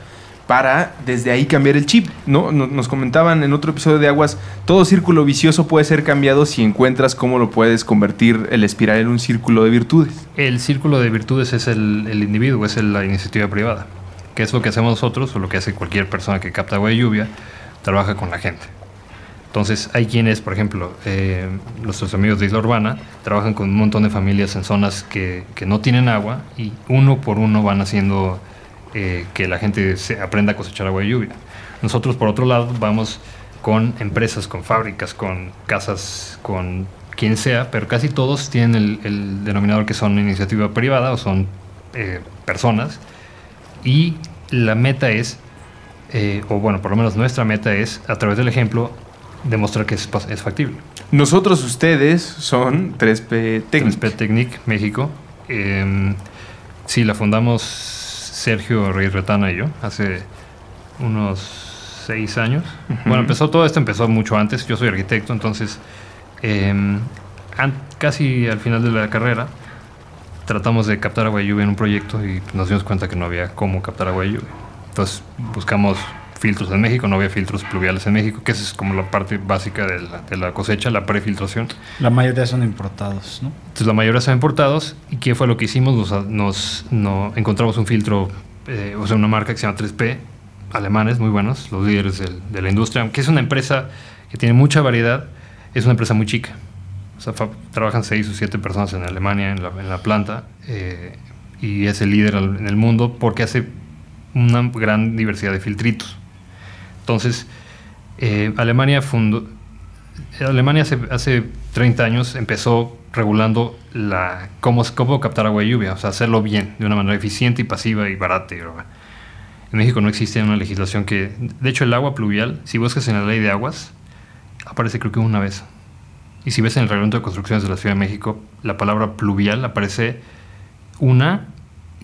para desde ahí cambiar el chip? ¿no? No- Nos comentaban en otro episodio de Aguas, todo círculo vicioso puede ser cambiado si encuentras cómo lo puedes convertir el espiral en un círculo de virtudes. El círculo de virtudes es el, el individuo, es el- la iniciativa privada, que es lo que hacemos nosotros o lo que hace cualquier persona que capta agua de lluvia, trabaja con la gente. Entonces, hay quienes, por ejemplo, eh, nuestros amigos de Isla Urbana, trabajan con un montón de familias en zonas que, que no tienen agua y uno por uno van haciendo eh, que la gente se aprenda a cosechar agua de lluvia. Nosotros, por otro lado, vamos con empresas, con fábricas, con casas, con quien sea, pero casi todos tienen el, denominador que son iniciativa privada o son eh, personas. Y la meta es, o bueno, por lo menos nuestra meta es, a través del ejemplo, demostrar que es, es factible. Nosotros, ustedes, son 3P Technic. 3P Technic, México. Eh, sí, la fundamos Sergio Reyes Retana y yo hace unos seis años. Bueno, empezó todo esto, empezó mucho antes. Yo soy arquitecto, entonces eh, casi al final de la carrera tratamos de captar agua de lluvia en un proyecto y nos dimos cuenta que no había cómo captar agua de lluvia. Entonces buscamos filtros en México, no había filtros pluviales en México, que esa es como la parte básica de la, de la cosecha, la prefiltración. La mayoría son importados, ¿no? Entonces la mayoría son importados. ¿Y qué fue lo que hicimos? Nos, nos- no, encontramos un filtro, eh, o sea, una marca que se llama 3P, alemanes muy buenos, los líderes de la industria, que es una empresa que tiene mucha variedad, es una empresa muy chica. O sea, trabajan seis o siete personas en Alemania, en la, en la planta, eh, y es el líder en el mundo porque hace una gran diversidad de filtritos. Entonces, eh, Alemania fundó, Alemania hace, hace 30 años empezó regulando la, cómo, cómo captar agua de lluvia, o sea, hacerlo bien, de una manera eficiente y pasiva y barata. y. En México no existe una legislación que... De hecho, el agua pluvial, si buscas en la ley de aguas, aparece creo que una vez. Y si ves en el reglamento de construcciones de la Ciudad de México, la palabra pluvial aparece una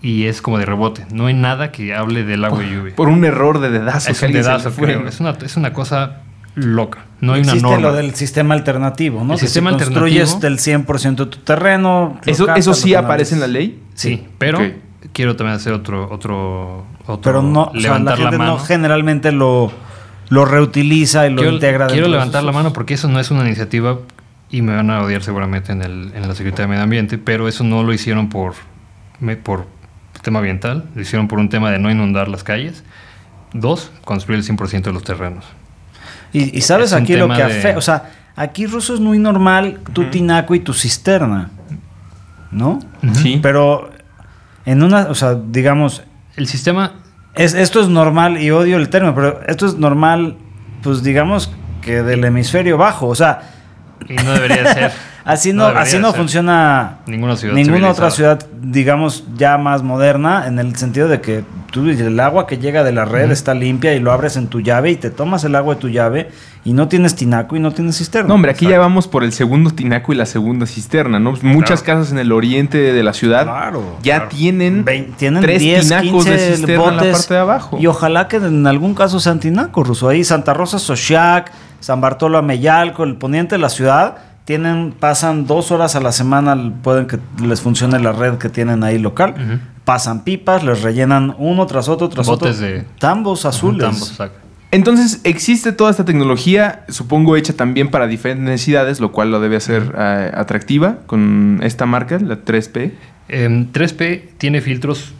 y es como de rebote. No hay nada que hable del agua de lluvia. Por un error de dedazo. Es un dedazo, creo. Es una, es una cosa loca. No hay una Existe norma. lo del sistema alternativo, ¿no? El Que sistema si construyes alternativo- del 100% de tu terreno. ¿Eso, captas, ¿Eso sí aparece en la ley? Sí, pero quiero también hacer otro, otro, otro Pero no, o sea, la levantar la, gente mano. no generalmente lo, lo reutiliza y lo quiero integra. quiero levantar la mano porque eso no es una iniciativa y me van a odiar seguramente en, el, en la Secretaría de Medio Ambiente, pero eso no lo hicieron por, me- por tema ambiental, lo hicieron por un tema de no inundar las calles. Dos, construir el 100% de los terrenos. Y, y sabes Es aquí lo que de- afecta. O sea, aquí ruso es muy normal tu tinaco y tu cisterna. ¿No? Sí. Pero en una, o sea, digamos, El sistema es, esto es normal y odio el término, pero esto es normal, pues digamos que del hemisferio bajo. O sea, y no debería ser. así no, así no ser. funciona Ninguna ciudad ninguna otra ciudad, digamos, ya más moderna, en el sentido de que tú el agua que llega de la red está limpia y lo abres en tu llave y te tomas el agua de tu llave y no tienes tinaco y no tienes cisterna. No, hombre, aquí ya vamos por el segundo tinaco y la segunda cisterna, ¿no? Muchas casas en el oriente de la ciudad Claro, ya claro. tienen, tres 10, tinacos de 15 cisterna en la botes, parte de abajo. Y ojalá que en algún caso sean tinacos, Ruso. Ahí Santa Rosa, Sochac, San Bartolo, Ameyalco, el poniente de la ciudad, tienen, pasan dos horas a la semana, pueden que les funcione la red que tienen ahí local. Pasan pipas, les rellenan uno tras otro, tras Botes otro. de- Tambos azules. Tambos, exacto. Entonces, existe toda esta tecnología, supongo hecha también para diferentes necesidades, lo cual lo debe hacer eh, atractiva con esta marca, la 3P. Em, 3P tiene filtros.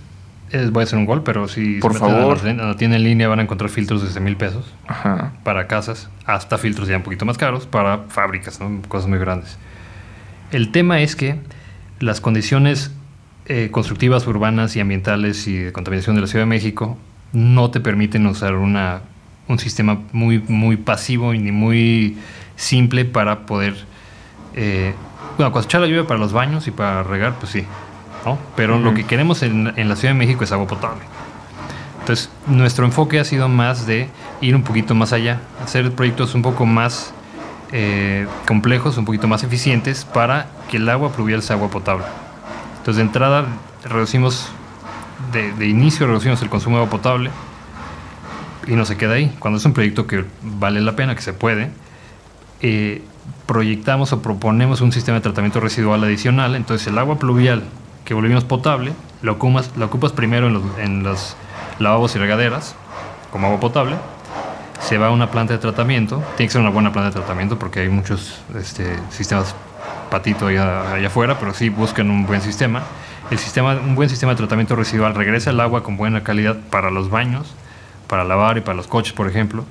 Voy a hacer un gol, pero si Por favor. tienda en línea van a encontrar filtros desde mil pesos Ajá. para casas, hasta filtros ya un poquito más caros para fábricas, ¿no? cosas muy grandes. El tema es que las condiciones eh, constructivas, urbanas y ambientales y de contaminación de la Ciudad de México no te permiten usar una, un sistema muy, muy pasivo y ni muy simple para poder... Eh, bueno, cosechar la lluvia para los baños y para regar, pues sí, ¿no? Pero lo que queremos en, en la Ciudad de México es agua potable. Entonces, nuestro enfoque ha sido más de ir un poquito más allá, hacer proyectos un poco más eh, complejos, un poquito más eficientes para que el agua pluvial sea agua potable. Entonces, de entrada, reducimos, de, de inicio, reducimos el consumo de agua potable y no se queda ahí. Cuando es un proyecto que vale la pena, que se puede, eh, proyectamos o proponemos un sistema de tratamiento residual adicional. Entonces, el agua pluvial que volvimos potable, lo ocupas, lo ocupas primero en los, en los lavabos y regaderas, como agua potable. Se va a una planta de tratamiento. Tiene que ser una buena planta de tratamiento porque hay muchos este, sistemas patito allá, allá afuera, pero sí buscan un buen sistema. El sistema, un buen sistema de tratamiento residual regresa el agua con buena calidad para los baños, para lavar y para los coches, por ejemplo.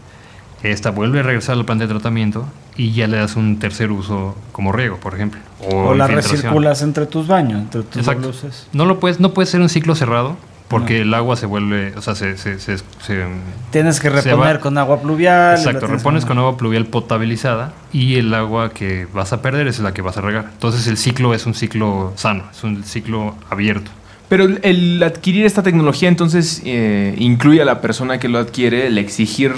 Esta vuelve a regresar a la planta de tratamiento y ya le das un tercer uso como riego, por ejemplo. O la recirculas entre tus baños, entre tus Exacto. luces. No lo puedes, no puede ser un ciclo cerrado porque el agua se vuelve, o sea, se, se, se- se- Tienes que reponer con agua pluvial. Exacto, tienes repones con agua pluvial potabilizada y el agua que vas a perder es la que vas a regar. Entonces el ciclo es un ciclo sano, es un ciclo abierto. Pero el- el adquirir esta tecnología entonces eh, incluye a la persona que lo adquiere el exigir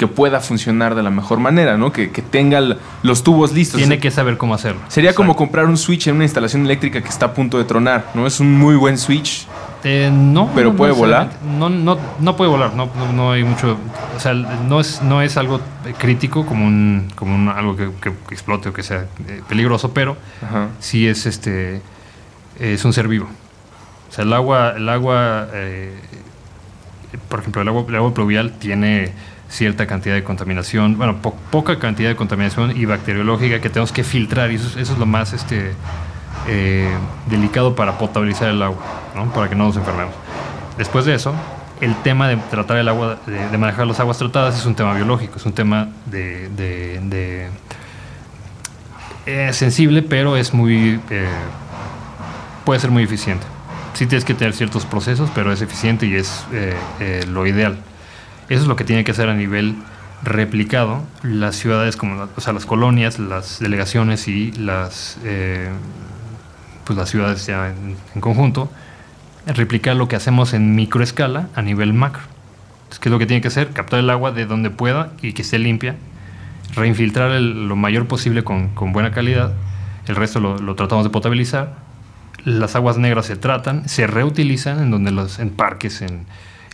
que pueda funcionar de la mejor manera, ¿no? Que, que tenga los tubos listos. Tiene que saber cómo hacerlo. Sería como comprar un switch en una instalación eléctrica que está a punto de tronar, ¿no? Es un muy buen switch. Eh, no. ¿Pero no puede volar? No, no, no puede volar, no, no, no hay mucho. O sea, no es, no es algo crítico como un, como un- algo que, que- que explote o que sea eh, peligroso, pero Ajá. sí es este es un ser vivo. O sea, el agua, el agua, eh, por ejemplo, el agua, el agua pluvial tiene cierta cantidad de contaminación, bueno, po- poca cantidad de contaminación y bacteriológica que tenemos que filtrar y eso, es- eso es lo más este, eh, delicado para potabilizar el agua, ¿no? para que no nos enfermemos. Después de eso, el tema de tratar el agua, de, manejar las aguas tratadas es un tema biológico, es un tema de, de- de- eh, sensible, pero es muy eh, puede ser muy eficiente. Sí tienes que tener ciertos procesos, pero es eficiente y es lo ideal. Eso es lo que tiene que hacer a nivel replicado las ciudades como o sea, las colonias, las delegaciones y las eh, pues las ciudades ya en, conjunto, replicar lo que hacemos en microescala a nivel macro. Entonces, ¿Qué es lo que tiene que hacer? Captar el agua de donde pueda y que esté limpia, reinfiltrar lo mayor posible con, con buena calidad, el resto lo, lo tratamos de potabilizar, las aguas negras se tratan, se reutilizan en donde los, en parques, en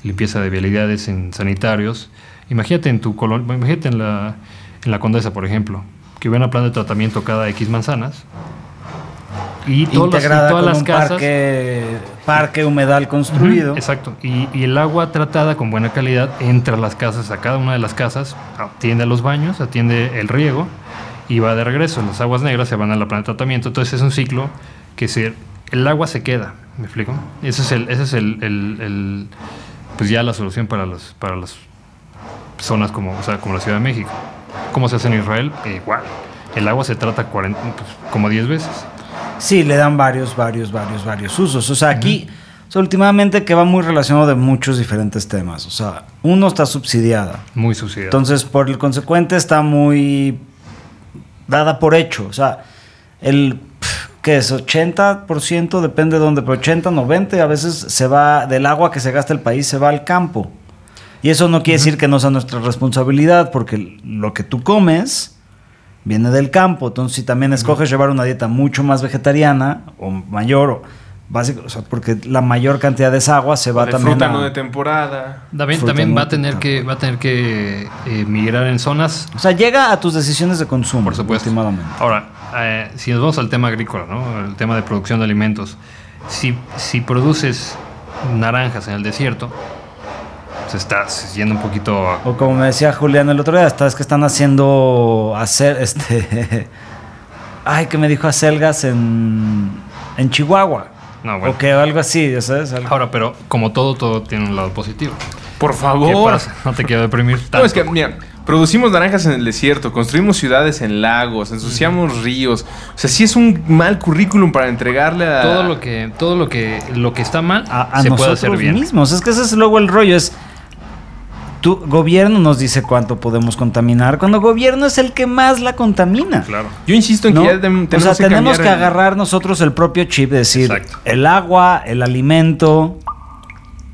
limpieza de vialidades, en sanitarios. Imagínate en tu colonia, imagínate en la, en la Condesa, por ejemplo, que hubiera una planta de tratamiento cada X manzanas. Y todas las, y integrada todas con las un casas. parque, parque humedal construido. Exacto. Y, y el agua tratada con buena calidad entra a las casas, a cada una de las casas, atiende a los baños, atiende el riego y va de regreso. Las aguas negras se van a la planta de tratamiento. Entonces es un ciclo que se, el agua se queda. ¿Me explico? Ese es el, ese es el, el- el- pues ya la solución para los, para las zonas como, o sea, como la Ciudad de México. ¿Cómo se hace en Israel? Eh, igual. El agua se trata 40, pues, como 10 veces. Sí, le dan varios, varios, varios, varios usos. O sea, aquí, o sea, últimamente que va muy relacionado de muchos diferentes temas. O sea, uno está subsidiada. Muy sucia. Entonces, por el consecuente, está muy dada por hecho. O sea, el ¿qué es? 80%, depende de dónde, pero 80, 90, a veces se va del agua que se gasta el país, se va al campo. Y eso no quiere decir que no sea nuestra responsabilidad, porque lo que tú comes viene del campo. Entonces, si también escoges llevar una dieta mucho más vegetariana o mayor, o básico, o sea, porque la mayor cantidad de esa agua se va de también fruta a- no de temporada. También, también va a tener que, va a tener que eh, migrar en zonas. O sea, llega a tus decisiones de consumo, Por supuesto. Ahora, eh, si nos vamos al tema agrícola, ¿no? El tema de producción de alimentos. Si, si produces naranjas en el desierto, pues estás yendo un poquito a- O como me decía Julián el otro día, es que están haciendo hacer este ay, que me dijo acelgas en en Chihuahua. No, bueno. O que algo así, ¿sabes? Algo- Ahora, pero como todo, todo tiene un lado positivo. Por ¿Qué favor. pasa? No te quiero deprimir tanto. No, es que, mira, producimos naranjas en el desierto, construimos ciudades en lagos, ensuciamos ríos. O sea, sí es un mal currículum para entregarle a... todo lo que todo lo que lo que está mal a, a se puede nosotros hacer bien. mismos. Es que ese es luego el rollo. Es tu gobierno nos dice cuánto podemos contaminar, cuando gobierno es el que más la contamina. Claro. Yo insisto en ¿no? que ya tem- o tenemos sea, que tenemos que el- agarrar nosotros el propio chip, de decir, Exacto. el agua, el alimento.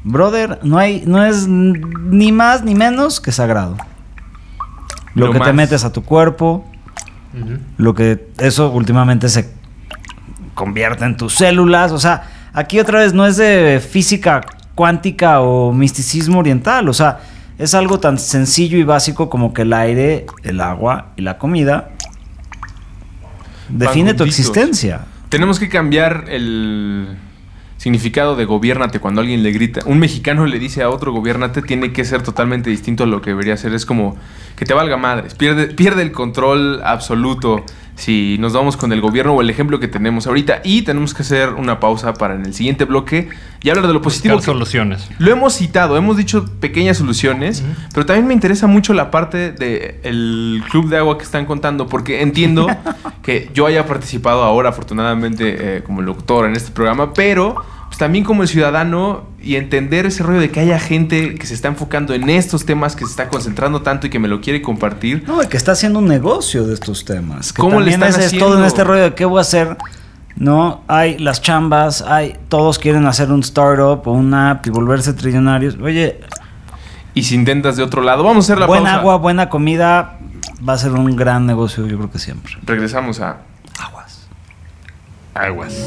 Brother, no hay, no es ni más ni menos que sagrado. Lo, Lo que te metes a tu cuerpo, lo que eso últimamente se convierte en tus células. O sea, aquí otra vez no es de física cuántica o misticismo oriental. O sea, es algo tan sencillo y básico como que el aire, el agua y la comida define tu existencia. Tenemos que cambiar el significado de gobiérnate cuando alguien le grita. Un mexicano le dice a otro gobiérnate, tiene que ser totalmente distinto a lo que debería ser. Es como que te valga madres. Pierde, pierde el control absoluto si nos vamos con el gobierno o el ejemplo que tenemos ahorita. Y tenemos que hacer una pausa para en el siguiente bloque y hablar de lo positivo. Buscar soluciones. lo hemos citado, hemos dicho pequeñas soluciones, pero también me interesa mucho la parte del club de agua que están contando, porque entiendo que yo haya participado ahora, afortunadamente, eh, como locutor en este programa, pero también como el ciudadano y entender ese rollo de que haya gente que se está enfocando en estos temas, que se está concentrando tanto y que me lo quiere compartir. No, y que está haciendo un negocio de estos temas. Que ¿Cómo le también están es, es todo en haciendo? este rollo de qué voy a hacer. No, hay las chambas, hay todos quieren hacer un startup o una app y volverse trillonarios. Oye, Y si intentas de otro lado, vamos a hacer la buen pausa. agua, buena comida, va a ser un gran negocio, yo creo que siempre. Regresamos a Aguas. Aguas.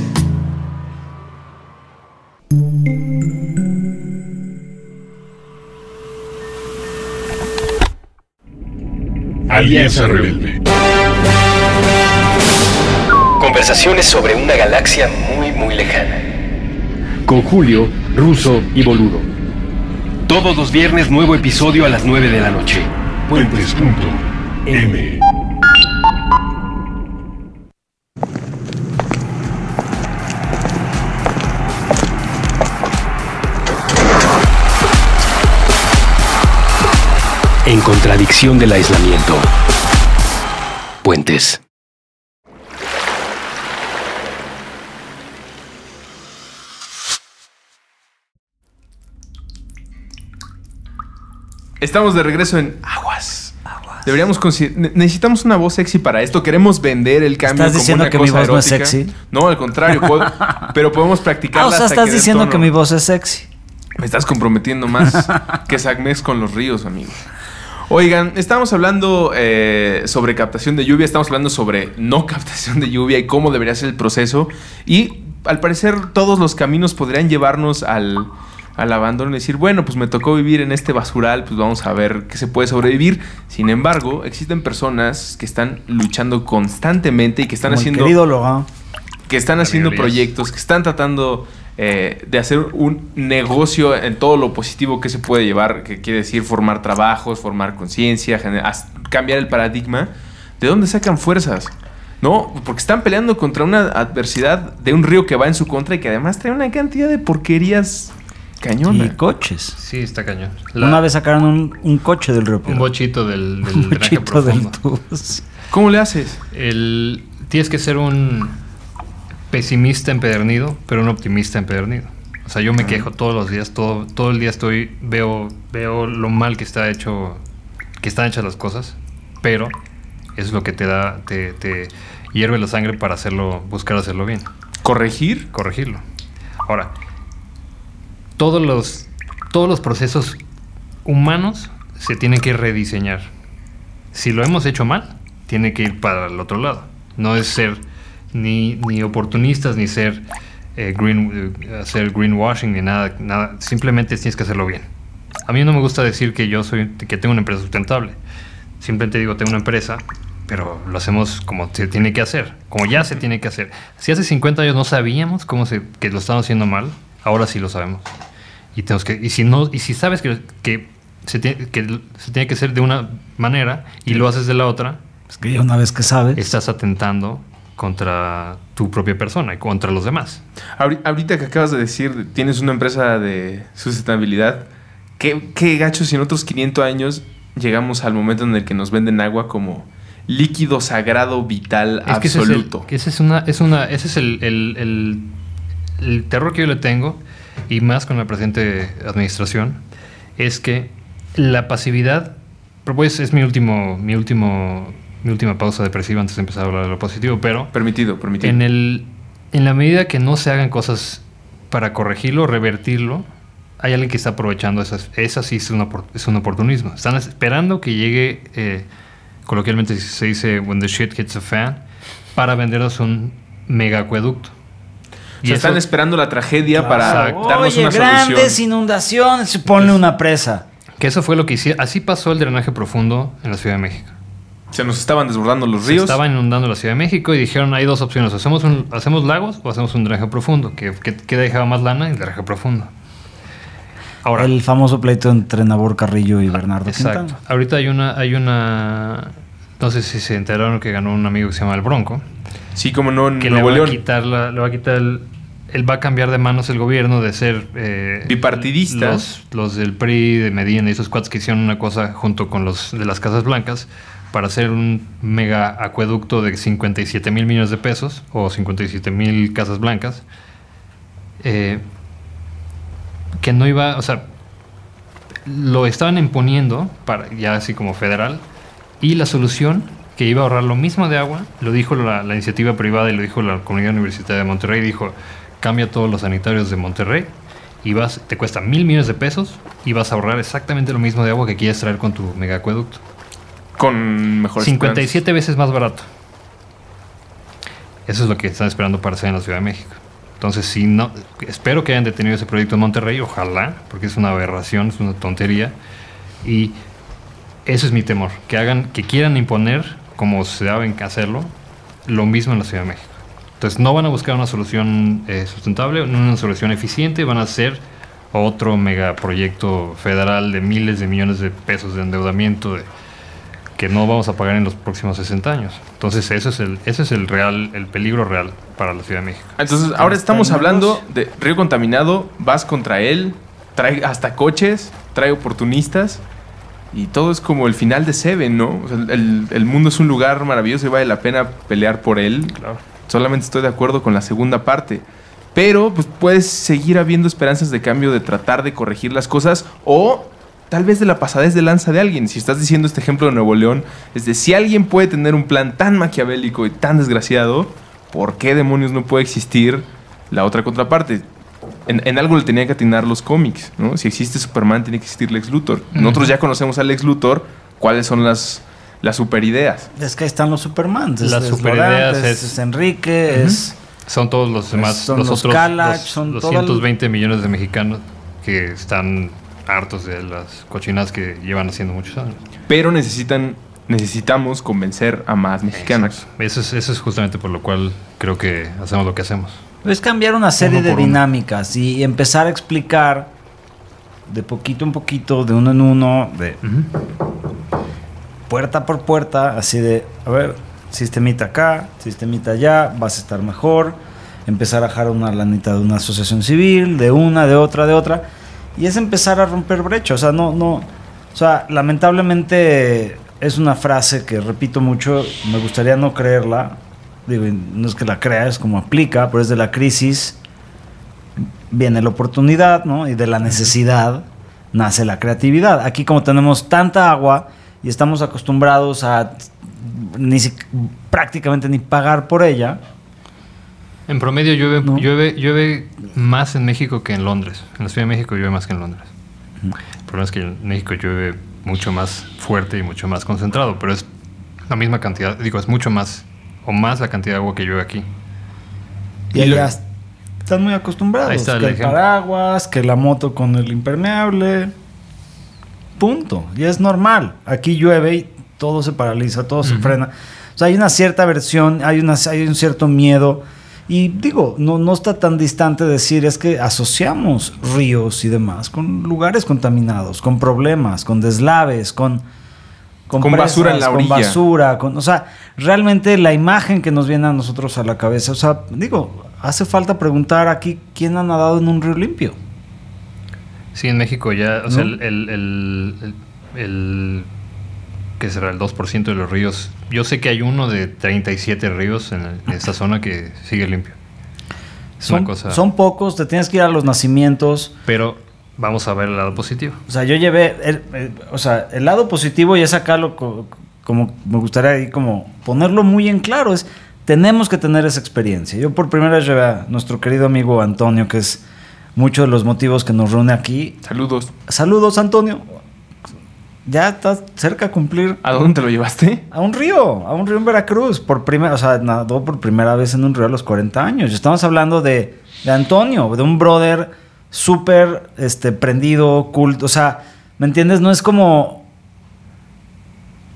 Alianza Rebelde. Conversaciones sobre una galaxia muy, muy lejana. Con Julio, Ruso y Boludo. Todos los viernes nuevo episodio a las 9 de la noche. Puentes.m. En contradicción del aislamiento. Puentes. Estamos de regreso en Aguas. Deberíamos necesitamos una voz sexy para esto. Queremos vender el cambio ¿Estás como diciendo una que mi voz no es sexy? No, al contrario, puedo- pero podemos Ah, practicarla o sea, hasta estás que diciendo tono. que mi voz es sexy. Me estás comprometiendo más que Sagmex con los ríos, amigo. Oigan, estamos hablando eh, sobre captación de lluvia, estamos hablando sobre no captación de lluvia y cómo debería ser el proceso. Y al parecer todos los caminos podrían llevarnos al, al abandono y decir, bueno, pues me tocó vivir en este basural, pues vamos a ver qué se puede sobrevivir. Sin embargo, existen personas que están luchando constantemente y que están Como el haciendo querido Logan. que están haciendo proyectos, que están tratando eh, de hacer un negocio en todo lo positivo que se puede llevar, que quiere decir formar trabajos, formar conciencia, cambiar el paradigma. ¿De dónde sacan fuerzas? No, porque están peleando contra una adversidad de un río que va en su contra y que además trae una cantidad de porquerías cañona. Y coches. Sí, está cañón. La- Una vez sacaron un, un coche del río un bochito del, del Un bochito del. ¿Cómo le haces? El, tienes que ser un pesimista empedernido, pero un optimista empedernido. O sea, yo me quejo todos los días, todo, todo el día estoy, veo, veo lo mal que está hecho, que están hechas las cosas, pero eso es lo que te da, te, te hierve la sangre para hacerlo, buscar hacerlo bien, ¿Corregir? corregirlo. Ahora, todos los, todos los procesos humanos se tienen que rediseñar. Si lo hemos hecho mal, tiene que ir para el otro lado. No es ser ni, ni oportunistas, ni ser, eh, green, eh, hacer greenwashing, ni nada, nada. Simplemente tienes que hacerlo bien. A mí no me gusta decir que yo soy, que tengo una empresa sustentable. Simplemente digo, tengo una empresa, pero lo hacemos como se tiene que hacer, como ya se tiene que hacer. Si hace 50 años no sabíamos cómo se, que lo estábamos haciendo mal, ahora sí lo sabemos. Y tenemos que, y si no, y si sabes que, que, se, tiene, que se tiene que hacer de una manera y lo haces de la otra, Es que ya una vez que sabes. estás atentando contra tu propia persona y contra los demás. Ahori- Ahorita que acabas de decir, tienes una empresa de sustentabilidad. ¿Qué, qué gacho si en otros 500 años llegamos al momento en el que nos venden agua como líquido sagrado vital Es que ese es el- absoluto? que ese es, una, es una, ese es el, el- el- el terror que yo le tengo, y más con la presente administración, es que la pasividad, pero pues es mi último, mi último, mi última pausa depresiva antes de empezar a hablar de lo positivo, pero Permitido, permitido. en el, en la medida que no se hagan cosas para corregirlo, revertirlo, hay alguien que está aprovechando esas. Esa sí es un, opor- es un oportunismo. Están esperando que llegue, eh, coloquialmente se dice, when the shit hits a fan, para vendernos un mega acueducto. O sea, están esperando la tragedia para Exacto. darnos Oye, una grandes solución. inundaciones. Ponle una presa. Que eso fue lo que hicieron. Así pasó el drenaje profundo en la Ciudad de México. Se nos estaban desbordando los Se ríos. estaba inundando la Ciudad de México y dijeron hay dos opciones. Hacemos, un- hacemos lagos o hacemos un drenaje profundo. Que, que, que dejaba más lana el drenaje profundo. Ahora, El famoso pleito entre Nabor Carrillo y Bernardo Exacto. Quintana. Ahorita hay una, hay una. No sé si se enteraron que ganó un amigo que se llama El Bronco. Sí, como no, en Que le Nuevo va, a León. quitar la- le va a quitar el. Él va a cambiar de manos el gobierno de ser. eh, Bipartidista. Los, los del PRI, de Medina y esos cuates que hicieron una cosa junto con los de las Casas Blancas para hacer un mega acueducto de 57 mil millones de pesos o 57 mil Casas Blancas. eh, que no iba. O sea, lo estaban imponiendo ya así como federal y la solución que iba a ahorrar lo mismo de agua lo dijo la, la iniciativa privada y lo dijo la comunidad universitaria de Monterrey dijo cambia todos los sanitarios de Monterrey y vas te cuesta mil millones de pesos y vas a ahorrar exactamente lo mismo de agua que quieres traer con tu megacueducto Con mejores 57 veces más barato. Eso es lo que están esperando para hacer en la Ciudad de México. Entonces si no espero que hayan detenido ese proyecto en Monterrey ojalá porque es una aberración es una tontería. Y eso es mi temor, que hagan, que quieran imponer, como se deben hacerlo, lo mismo en la Ciudad de México. Entonces no van a buscar una solución eh, sustentable, una solución eficiente, van a hacer otro megaproyecto federal de miles de millones de pesos de endeudamiento de- que no vamos a pagar en los próximos 60 años. Entonces ese es el, ese es el real, el peligro real para la Ciudad de México. Entonces, ahora estamos hablando de río contaminado, vas contra él, trae hasta coches, trae oportunistas. Y todo es como el final de Seven, ¿no? O sea, el, el mundo es un lugar maravilloso y vale la pena pelear por él. Claro. Solamente estoy de acuerdo con la segunda parte. Pero pues puedes seguir habiendo esperanzas de cambio, de tratar de corregir las cosas o tal vez de la pasadez de lanza de alguien. Si estás diciendo este ejemplo de Nuevo León, es de si alguien puede tener un plan tan maquiavélico y tan desgraciado, ¿por qué demonios no puede existir la otra contraparte? En, en algo le tenían que atinar los cómics, ¿no? Si existe Superman, tiene que existir Lex Luthor. Nosotros ya conocemos a Lex Luthor, ¿cuáles son las, las superideas? Es que ahí están los Supermans. Es- Las superideas es, Enrique, es... Son todos los demás, Son los, los otros Kalach, los, son los todo el- 120 millones de mexicanos que están hartos de las cochinas que llevan haciendo muchos años. Pero necesitan, necesitamos convencer a más mexicanos. Eso es, eso es justamente por lo cual creo que hacemos lo que hacemos. Es cambiar una serie Uno de por uno. dinámicas y empezar a explicar de poquito en poquito, de uno en uno, de puerta por puerta, así de, a ver, sistemita acá, sistemita allá, vas a estar mejor, empezar a jalar una lanita de una asociación civil, de una, de otra, de otra, y es empezar a romper brechas, o sea, no, no, o sea, lamentablemente es una frase que repito mucho, me gustaría no creerla, digo, no es que la crea, es como aplica, pero es de la crisis, viene la oportunidad, ¿no? Y de la necesidad nace la creatividad. Aquí como tenemos tanta agua y estamos acostumbrados a ni si- prácticamente ni pagar por ella, En promedio llueve, No. llueve, llueve más en México que en Londres. En la Ciudad de México llueve más que en Londres. El problema es que en México llueve mucho más fuerte y mucho más concentrado, pero es la misma cantidad, digo, es mucho más o más la cantidad de agua que llueve aquí. y allá están muy acostumbrados. Ahí está el que el paraguas, que la moto con el impermeable. Punto. Y es normal. Aquí llueve y todo se paraliza, todo se frena. O sea, hay una cierta versión, hay, una, hay un cierto miedo. Y digo, no, no está tan distante decir, es que asociamos ríos y demás con lugares contaminados, con problemas, con deslaves, con... Con basura en la con orilla. basura, con, o sea, realmente la imagen que nos viene a nosotros a la cabeza, o sea, digo, hace falta preguntar aquí quién ha nadado en un río limpio. Sí, en México ya, o sea, ¿No? el, el, el, el- el- ¿qué será? El 2% de los ríos. Yo sé que hay uno de 37 ríos en, el- en esta zona que sigue limpio. Es Son, una cosa... son pocos, te tienes que ir a los nacimientos. Pero vamos a ver el lado positivo. O sea, yo llevé, el, el- o sea, el lado positivo y es acá lo co- como me gustaría ahí como ponerlo muy en claro es tenemos que tener esa experiencia. Yo por primera vez llevé a nuestro querido amigo Antonio, que es muchos de los motivos que nos reúne aquí. Saludos. Saludos, Antonio. Ya estás cerca de cumplir ¿A dónde te lo llevaste? a un río, a un río en Veracruz, por primera, o sea, nadó por primera vez en un río a los 40 años. Estamos hablando de, de Antonio, de un brother súper este, prendido, culto, o sea, ¿me entiendes? No es como...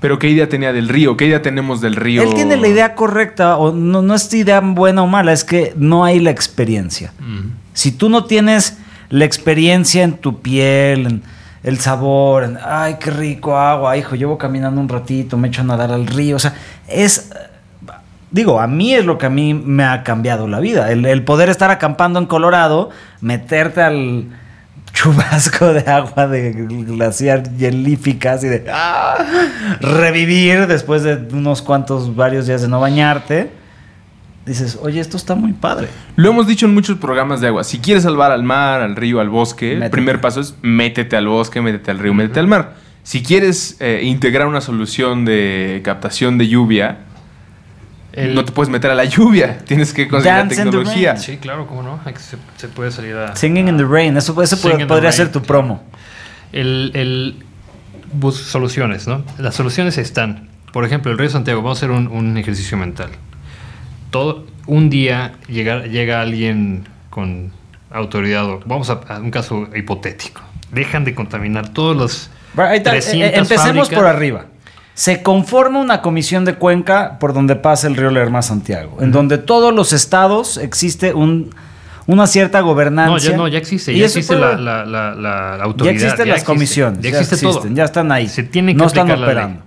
Pero ¿qué idea tenía del río? ¿Qué idea tenemos del río? Él tiene la idea correcta, o no, no es idea buena o mala, es que no hay la experiencia. Si tú no tienes la experiencia en tu piel, en el sabor, ay, qué rico agua, hijo, llevo caminando un ratito, me echo a nadar al río, o sea, es, digo, a mí es lo que a mí me ha cambiado la vida, el, poder estar acampando en Colorado, meterte al chubasco de agua de glaciar hielíficas y de ¡ah! revivir después de unos cuantos, varios días de no bañarte. Dices, oye, esto está muy padre. Lo hemos dicho en muchos programas de agua. Si quieres salvar al mar, al río, al bosque, el primer paso es métete al bosque, métete al río, métete al mar. Si quieres eh, integrar una solución de captación de lluvia, El- no te puedes meter a la lluvia. Tienes que conseguir la Dance the tecnología. rain. Sí, claro, cómo no. Se, se puede salir a... Singing in the Rain, eso, eso the podría rain, ser tu promo. El, el bus- soluciones, ¿no? Las soluciones están. Por ejemplo, el Río Santiago, vamos a hacer un, un ejercicio mental. Todo, un día llega, llega alguien con autoridad, o- vamos a, a un caso hipotético. Dejan de contaminar todos los 300 eh, empecemos fábricas. por arriba. Se conforma una comisión de Cuenca por donde pasa el río Lerma Santiago, en donde todos los estados existe un, una cierta No, gobernancia. ya no, ya existe, ya existe puede- la, la, la, la Ya autoridad. existen las existe, comisiones, Ya ya existe existen, todo. ya están ahí. Se tiene que No están aplicar ley. operando.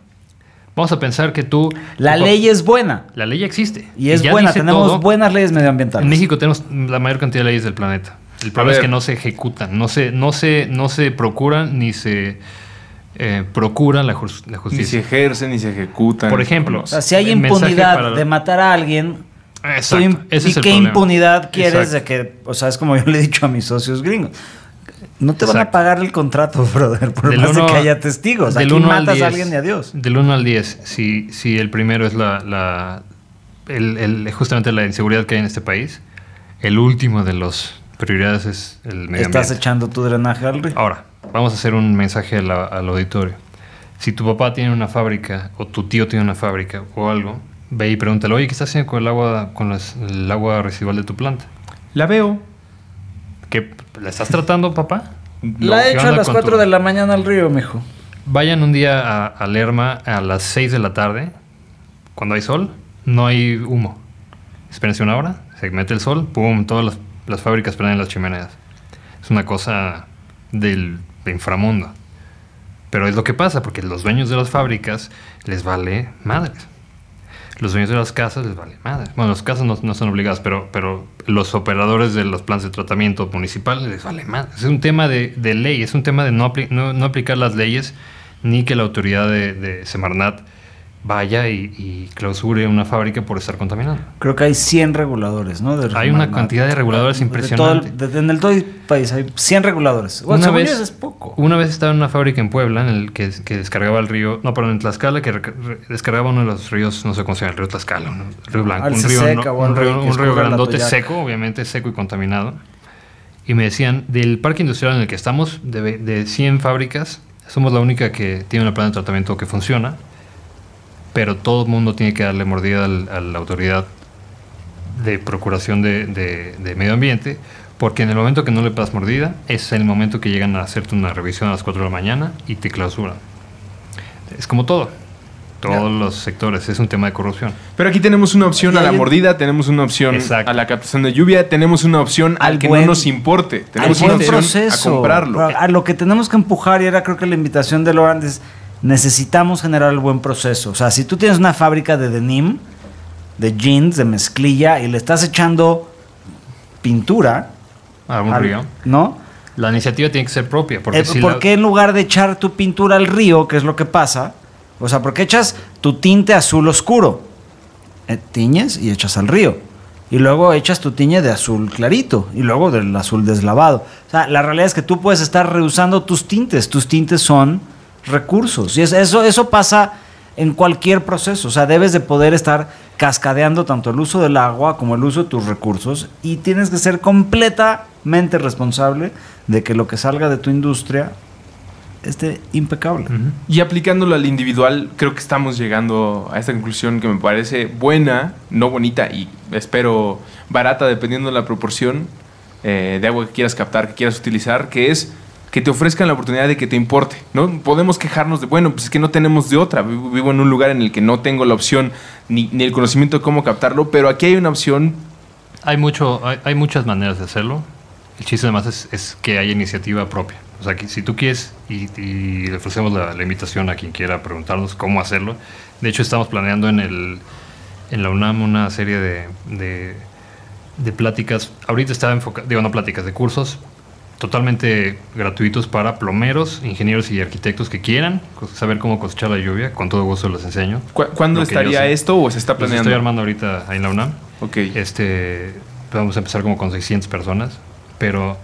Vamos a pensar que tú... La tú- ley es buena La ley existe. y es buena, tenemos todo. buenas leyes medioambientales. En México tenemos la mayor cantidad de leyes del planeta. El problema es que no se ejecutan, no se, no se, no se procuran ni se eh, procuran la, jus- la Ni se justicia. ejercen, ni se ejecutan. Por ejemplo, O sea, si hay impunidad para- de matar a alguien, Exacto, ¿y qué problema. impunidad quieres Exacto. de que, o sea, es como yo le he dicho a mis socios gringos? No te van a pagar el contrato, brother, por Del más de que haya testigos. del Aquí uno al matas a 10, alguien y adiós. Del 1 al 10, si, si el primero es la, la- el- el- justamente la inseguridad que hay en este país, el último de las prioridades es el medio Estás ambiente. echando tu drenaje al río. Ahora, vamos a hacer un mensaje a la- al auditorio. Si tu papá tiene una fábrica o tu tío tiene una fábrica o algo, ve y pregúntale, oye, ¿qué estás haciendo con el agua, con las- el agua residual de tu planta? La veo. ¿Qué, ¿La estás tratando, papá? La he ¿Qué hecho a las con 4 tu- de la mañana al río, mijo. Vayan un día a, a Lerma a las 6 de la tarde, cuando hay sol, no hay humo. Espérense una hora, se mete el sol, pum, todas las, las fábricas prenden las chimeneas. Es una cosa del inframundo. Pero es lo que pasa, porque los dueños de las fábricas les vale madres. Los dueños de las casas les vale madres. Bueno, las casas no, no son obligadas, pero, pero los operadores de los planes de tratamiento municipales les vale madres. Es un tema de, de ley, es un tema de no, no, aplicar las leyes ni que la autoridad de Semarnat vaya y, y clausure una fábrica por estar contaminando. Creo que hay 100 reguladores, ¿no? De Hay una cantidad de reguladores De impresionante. todo el- de- en el todo el país hay 100 reguladores. Bueno, una, vez, es poco. una vez estaba en una fábrica en Puebla en el que, que descargaba el río, no, perdón, en Tlaxcala, que rec- re- descargaba uno de los ríos, no sé cómo se llama, el río Tlaxcala, ¿no? el río Blanco, Ah, un río, Seseca no- un río, un río grandote seco, obviamente seco y contaminado. Y me decían, del parque industrial en el que estamos, de, de 100 fábricas, somos la única que tiene una planta de tratamiento que funciona, pero todo el mundo tiene que darle mordida al- a la autoridad de procuración de, de- de medio ambiente, porque en el momento que no le das mordida, es el momento que llegan a hacerte una revisión a las 4 de la mañana y te clausuran. Es como todo, todos los sectores, es un tema de corrupción. Pero aquí tenemos una opción a la mordida, tenemos una opción Exacto. a la captación de lluvia, tenemos una opción al, Al que buen- no nos importe. Tenemos una opción proceso. a comprarlo. A lo que tenemos que empujar, y era creo que la invitación de Laurent es, necesitamos generar el buen proceso. O sea, si tú tienes una fábrica de denim, de jeans, de mezclilla, y le estás echando pintura, A un al- río. ¿no? La iniciativa tiene que ser propia, porque Eh, si ¿Por la- qué en lugar de echar tu pintura al río, que es lo que pasa? O sea, ¿por qué echas tu tinte azul oscuro? Eh, tiñes y echas al río. Y luego echas tu tiñe de azul clarito. Y luego del azul deslavado. O sea, la realidad es que tú puedes estar reusando tus tintes. Tus tintes son recursos. Y es- eso, eso pasa en cualquier proceso. O sea, debes de poder estar cascadeando tanto el uso del agua como el uso de tus recursos. Y tienes que ser completamente responsable de que lo que salga de tu industria esté impecable. Y aplicándolo al individual, creo que estamos llegando a esta conclusión que me parece buena, no bonita y espero barata dependiendo de la proporción eh, de agua que quieras captar, que quieras utilizar, que es que te ofrezcan la oportunidad de que te importe, ¿no? Podemos quejarnos de, bueno, pues es que no tenemos de otra, vivo, en un lugar en el que no tengo la opción ni, ni el conocimiento de cómo captarlo, pero aquí hay una opción Hay, mucho, hay, hay muchas maneras de hacerlo. El chiste además es, es que haya iniciativa propia. O sea, que si tú quieres y, y le ofrecemos la, la invitación a quien quiera preguntarnos cómo hacerlo. De hecho, estamos planeando en, el, en la UNAM una serie de, de, de pláticas. Ahorita está enfocado, digo, no pláticas, de cursos totalmente gratuitos para plomeros, ingenieros y arquitectos que quieran saber cómo cosechar la lluvia. Con todo gusto les enseño. ¿Cu- ¿Cuándo estaría esto o se está planeando? estoy armando ahorita ahí en la UNAM. Ok. Este, vamos a empezar como con 600 personas, pero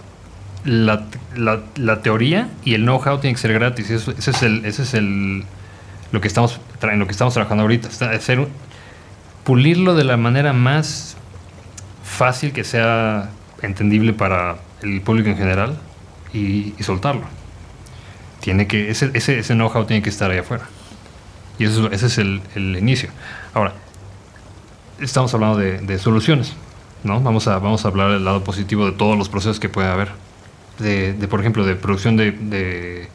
la, la- la teoría y el know-how tienen que ser gratis. Eso, ese es el, ese es el lo que estamos en lo que estamos trabajando ahorita. Está- hacer pulirlo de la manera más fácil que sea entendible para el público en general y, soltarlo. Tiene que ese, ese, ese know-how tiene que estar ahí afuera. Y eso, es- ese es el, el inicio. Ahora, estamos hablando de, soluciones, ¿no? Vamos a, vamos a hablar del lado positivo de todos los procesos que puede haber. De, por ejemplo, de producción de,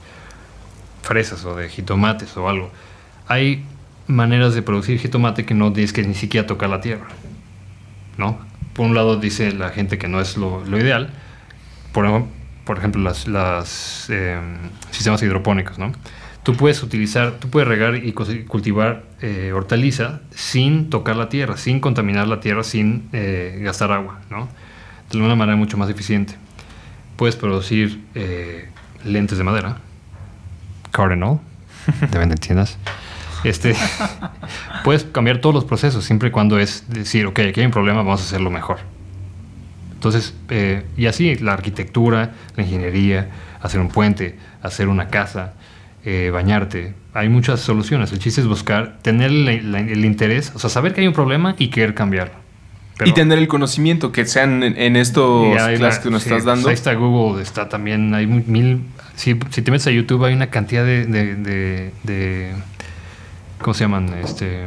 fresas o de jitomates o algo. Hay maneras de producir jitomate que no tienes que ni siquiera tocar la tierra, ¿no? Por un lado dice la gente que no es lo ideal, por, por ejemplo, las, las eh, sistemas hidropónicos, ¿no? Tú puedes utilizar, tú puedes regar y cultivar eh, hortaliza sin tocar la tierra, sin contaminar la tierra, sin eh, gastar agua, ¿no? De una manera mucho más eficiente. Puedes producir eh, lentes de madera, Cardinal, te venden tiendas. Este, puedes cambiar todos los procesos siempre y cuando es decir, ok, aquí hay un problema, vamos a hacerlo mejor. Entonces, eh, y así la arquitectura, la ingeniería, hacer un puente, hacer una casa, eh, bañarte, hay muchas soluciones. El chiste es buscar, tener la- el interés, o sea, saber que hay un problema y querer cambiarlo. Pero- y tener el conocimiento que sean en, en estos clases que nos sí, estás pues dando. Ahí está Google, está también, hay mil... Si, si te metes a YouTube hay una cantidad de... de, de- de- ¿Cómo se llaman? Este,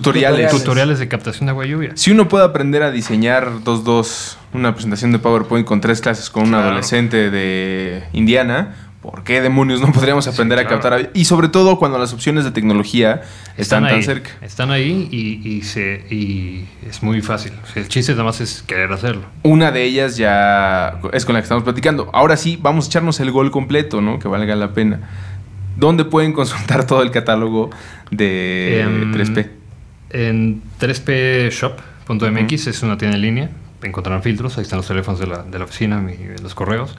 tutoriales. tutoriales de captación de agua lluvia. Si uno puede aprender a diseñar 2-2, una presentación de PowerPoint con tres clases con un Claro. adolescente de Indiana, ¿por qué demonios no podríamos aprender a claro. captar? agua? Y sobre todo cuando las opciones de tecnología están, tan ahí, cerca. Están ahí y, y se, y es muy fácil. El chiste nada más es querer hacerlo. Una de ellas ya es con la que estamos platicando. Ahora sí, vamos a echarnos el gol completo, ¿no? Que valga la pena. ¿Dónde pueden consultar todo el catálogo de Em, 3P? En 3pshop.mx es una tienda en línea. Encontrarán filtros, ahí están los teléfonos de la, de la oficina, mi- los correos.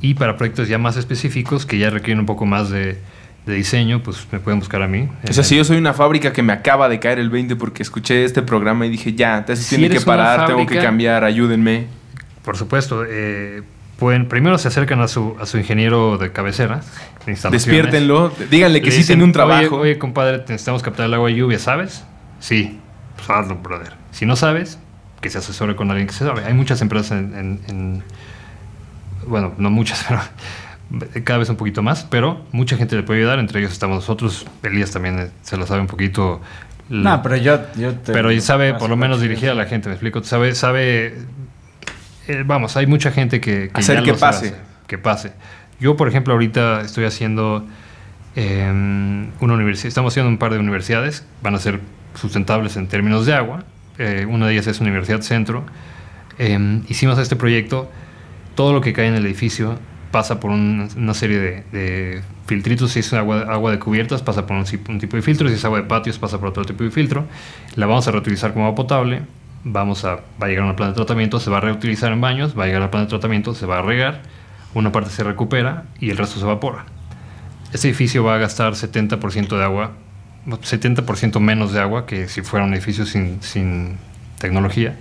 Y para proyectos ya más específicos que ya requieren un poco más de, de diseño, pues me pueden buscar a mí. O sea, si yo soy una fábrica que me acaba de caer el 20 porque escuché este programa y dije, ya, entonces Si tiene que parar, tengo que cambiar, ayúdenme. Por supuesto, eh, pueden, primero se acercan a su, a su ingeniero de cabecera. de. Despiértenlo, díganle que sí tiene un "Oye, trabajo. Oye, compadre, necesitamos captar el agua de lluvia, ¿sabes? Sí, pues hazlo, brother. Si no sabes, que se asesore con alguien que se sabe. Hay muchas empresas en, en- en- bueno, no muchas, pero cada vez un poquito más, pero mucha gente le puede ayudar, entre ellos estamos nosotros. Elías también eh, se lo sabe un poquito. No, pero yo, yo te- Pero sabe por lo menos dirigir a la gente, me explico. Sabe, sabe. eh, vamos, hay mucha gente que. que Hacer ya que lo pase. que pase. Yo, por ejemplo, ahorita estoy haciendo eh, una universidad. Estamos haciendo un par de universidades. Van a ser sustentables en términos de agua. Eh, una de ellas es Universidad Centro. Eh, hicimos este proyecto. Todo lo que cae en el edificio pasa por un- una serie de, de filtritos. Si es agua, agua de cubiertas, pasa por un, un tipo de filtro. Si es agua de patios, pasa por otro tipo de filtro. La vamos a reutilizar como agua potable. Vamos a, va a llegar a una planta de tratamiento, se va a reutilizar en baños, va a llegar a la planta de tratamiento, se va a regar, una parte se recupera y el resto se evapora. Este edificio va a gastar 70% de agua, 70% menos de agua que si fuera un edificio sin, sin tecnología.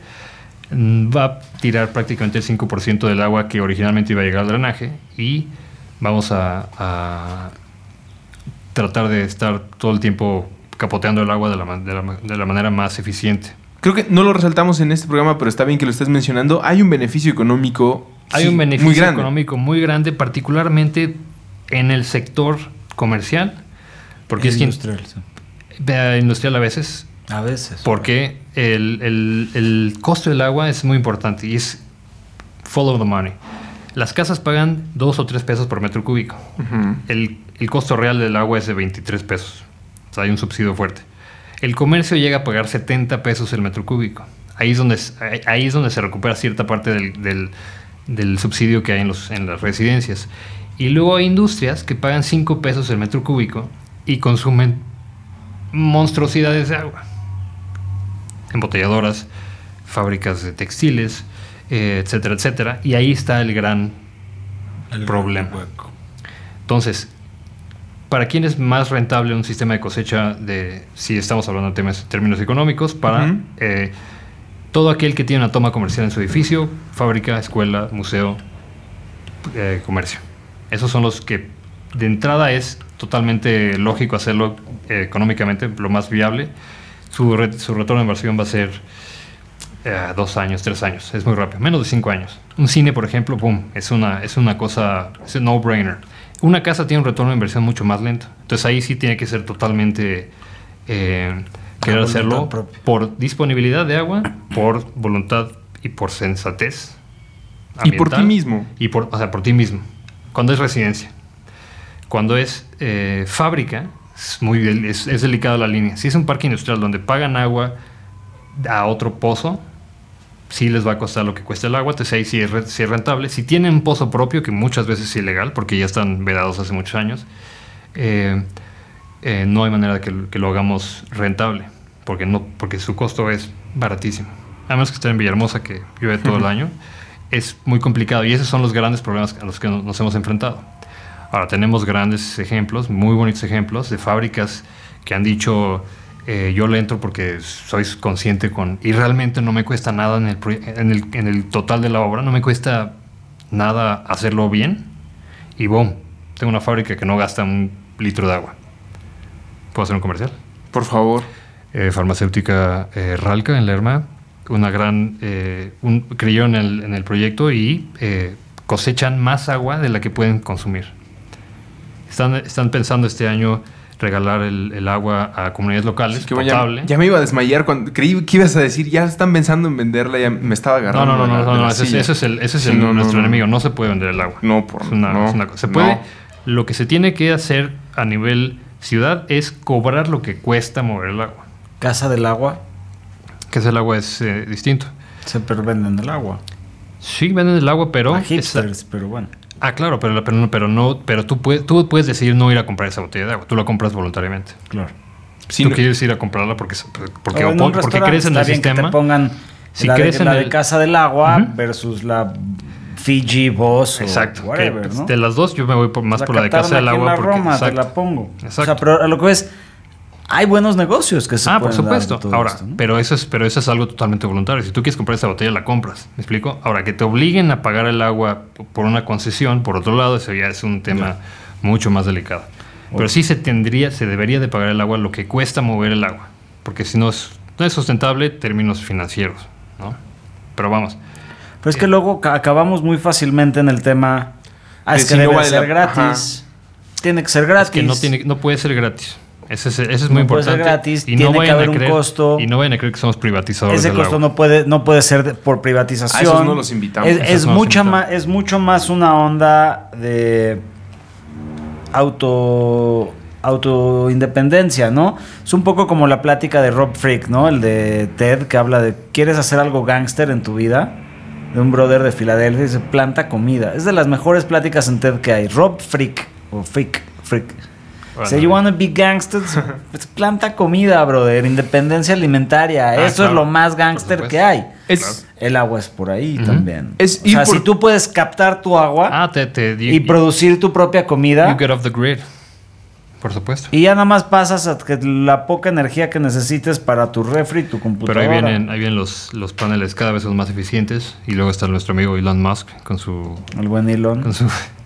Mm, Va a tirar prácticamente el 5% del agua que originalmente iba a llegar al drenaje y vamos a, a tratar de estar todo el tiempo capoteando el agua de la, de la ma- de la manera más eficiente. Creo que no lo resaltamos en este programa, pero está bien que lo estés mencionando. Hay un beneficio económico Hay sí, un beneficio muy grande. económico muy grande, particularmente en el sector comercial, porque es quien Industrial, a veces, A veces. porque el, el- el costo del agua es muy importante y es follow the money. Las casas pagan 2 o 3 pesos por metro cúbico. Ujú. El, el costo real del agua es de 23 pesos. O sea, hay un subsidio fuerte. El comercio llega a pagar 70 pesos el metro cúbico. Ahí es donde, ahí- ahí es donde se recupera cierta parte del, del- del subsidio que hay en, los, en las residencias. Y luego hay industrias que pagan 5 pesos el metro cúbico y consumen monstruosidades de agua. Embotelladoras, fábricas de textiles, eh, etcétera, etcétera. Y ahí está el gran problema. Entonces, ¿para quién es más rentable un sistema de cosecha de, si estamos hablando de temas, términos económicos? Para eh, todo aquel que tiene una toma comercial en su edificio, fábrica, escuela, museo, eh, comercio. Esos son los que de entrada es totalmente lógico hacerlo eh, económicamente lo más viable. Su, re- su retorno de inversión va a ser eh, dos años, tres años. Es muy rápido, menos de cinco años. Un cine, por ejemplo, boom, es una, es una cosa, es un no-brainer. Una casa tiene un retorno de inversión mucho más lento. Entonces ahí sí tiene que ser totalmente eh, querer hacerlo propia. por disponibilidad de agua, por voluntad y por sensatez. Y por ti mismo. Y por, o sea, por ti mismo. Cuando es residencia. Cuando es eh, fábrica, es, muy es, es delicada la línea. Si es un parque industrial donde pagan agua a otro pozo, sí les va a costar lo que cuesta el agua, entonces ahí sí es, re- sí es rentable. Si tienen un pozo propio, que muchas veces es ilegal, porque ya están vedados hace muchos años, eh, eh, no hay manera de que, lo- que lo hagamos rentable, porque, no, porque su costo es baratísimo. A menos que esté en Villahermosa, que llueve todo el año, es muy complicado y esos son los grandes problemas a los que nos hemos enfrentado. Ahora, tenemos grandes ejemplos, muy bonitos ejemplos de fábricas que han dicho, eh, yo le entro porque soy consciente con... Y realmente no me cuesta nada en el, en el, en el total de la obra, no me cuesta nada hacerlo bien. Y boom, tengo una fábrica que no gasta un litro de agua. ¿Puedo hacer un comercial? Por favor. eh, farmacéutica eh, Ralca en Lerma, una gran, eh, un, creyeron en el, en el proyecto y cosechan más agua de la que pueden consumir. Están, están pensando este año regalar el, el agua a comunidades locales, Que potable. ya me iba a desmayar cuando creí que ibas a decir, ya están pensando en venderla, ya me estaba no, agarrando. no, no, la- no, no, no, la ese, es- silla. ese es, el, ese es Sí, el- no, no, nuestro no. enemigo, no se puede vender el agua. No, por Es una, no, es una cosa. Se puede, no. lo que se tiene que hacer a nivel ciudad es cobrar lo que cuesta mover el agua. Casa del agua, Que es el agua es eh, distinto. se venden el agua. Sí, venden el agua, pero... A pero bueno. Ah, claro, pero, pero, no- pero, no, pero tú, puedes, tú puedes decidir no ir a comprar esa botella de agua. Tú la compras voluntariamente. Claro. Sí, tú quieres ir a comprarla porque, porque, O porque crees en el que sistema. te pongan Si la, crees de, en la de Casa del Agua versus la Fiji Boss o Exacto. que, whatever, ¿no? De las dos, yo me voy por- más La por la de Casa del Agua. porque- Roma, te exacto. la pongo. O sea, Exacto. pero a lo que ves, hay buenos negocios que se Ah, por pueden supuesto. Ahora, esto, ¿no? pero, eso es, pero eso es algo totalmente voluntario. Si tú quieres comprar esa botella, la compras. ¿Me explico? Ahora, que te obliguen a pagar el agua por una concesión, por otro lado, eso ya es un tema mucho más delicado. Pero sí se tendría, se debería de pagar el agua lo que cuesta mover el agua. Porque si no es, no es sustentable en términos financieros, ¿no? Pero vamos. Pero es que luego ca- acabamos muy fácilmente en el tema. Ah, Que es que si no debe vale ser la- gratis. Tiene que ser gratis. Es que no, tiene, no puede ser gratis. Ese es, ese es No muy puede ser importante. gratis, y tiene que vayan a haber un creer- costo. Y no vayan a creer que somos privatizadores Ese del costo agua. no puede, no puede ser por privatización. A esos no los invitamos. Es, es no los mucha invitamos. más, es mucho más una onda de auto autoindependencia, ¿no? Es un poco como la plática de Rob Frick, ¿no? El de Ted que habla de ¿quieres hacer algo gángster en tu vida? De un brother de Filadelfia, dice planta comida. Es de las mejores pláticas en TED que hay. Rob Frick o Frick, Frick. Bueno, Say you wanna be gangsters, pues planta comida, brother, independencia alimentaria. Ah, Eso es lo más supuesto. que hay. Es- El agua es por ahí también. Es o sea, si tú puedes captar tu agua Ah, te, te, y producir tu propia comida You get off the grid. Por supuesto. y ya nada más pasas a que la poca energía que necesites para tu refri y tu Pero computadora. ahí vienen, ahí vienen los, los paneles cada vez son más eficientes. Y luego está nuestro amigo Elon Musk con su, El buen Elon. con su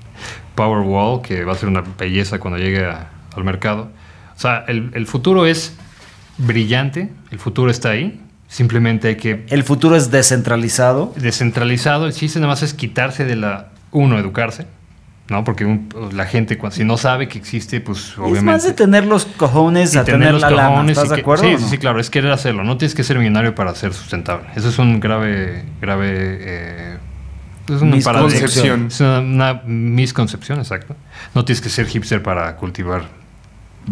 Powerwall, que va a ser una belleza cuando llegue a- al mercado. O sea, el, el futuro es brillante, el futuro está ahí. Simplemente hay que El futuro es descentralizado. descentralizado. El chiste nada más es quitarse de la. Uno, educarse. ¿No? Porque un- la gente, cuando- si no sabe que existe, pues Es obviamente. más de tener los cojones a tener, los la lana. ¿Estás de acuerdo? Sí, no? sí, claro. Es querer hacerlo. No tienes que ser millonario para ser sustentable. Eso es un grave, grave. eh, es un paradigma. Misconcepción. Es una, una misconcepción, exacto. No tienes que ser hipster para cultivar.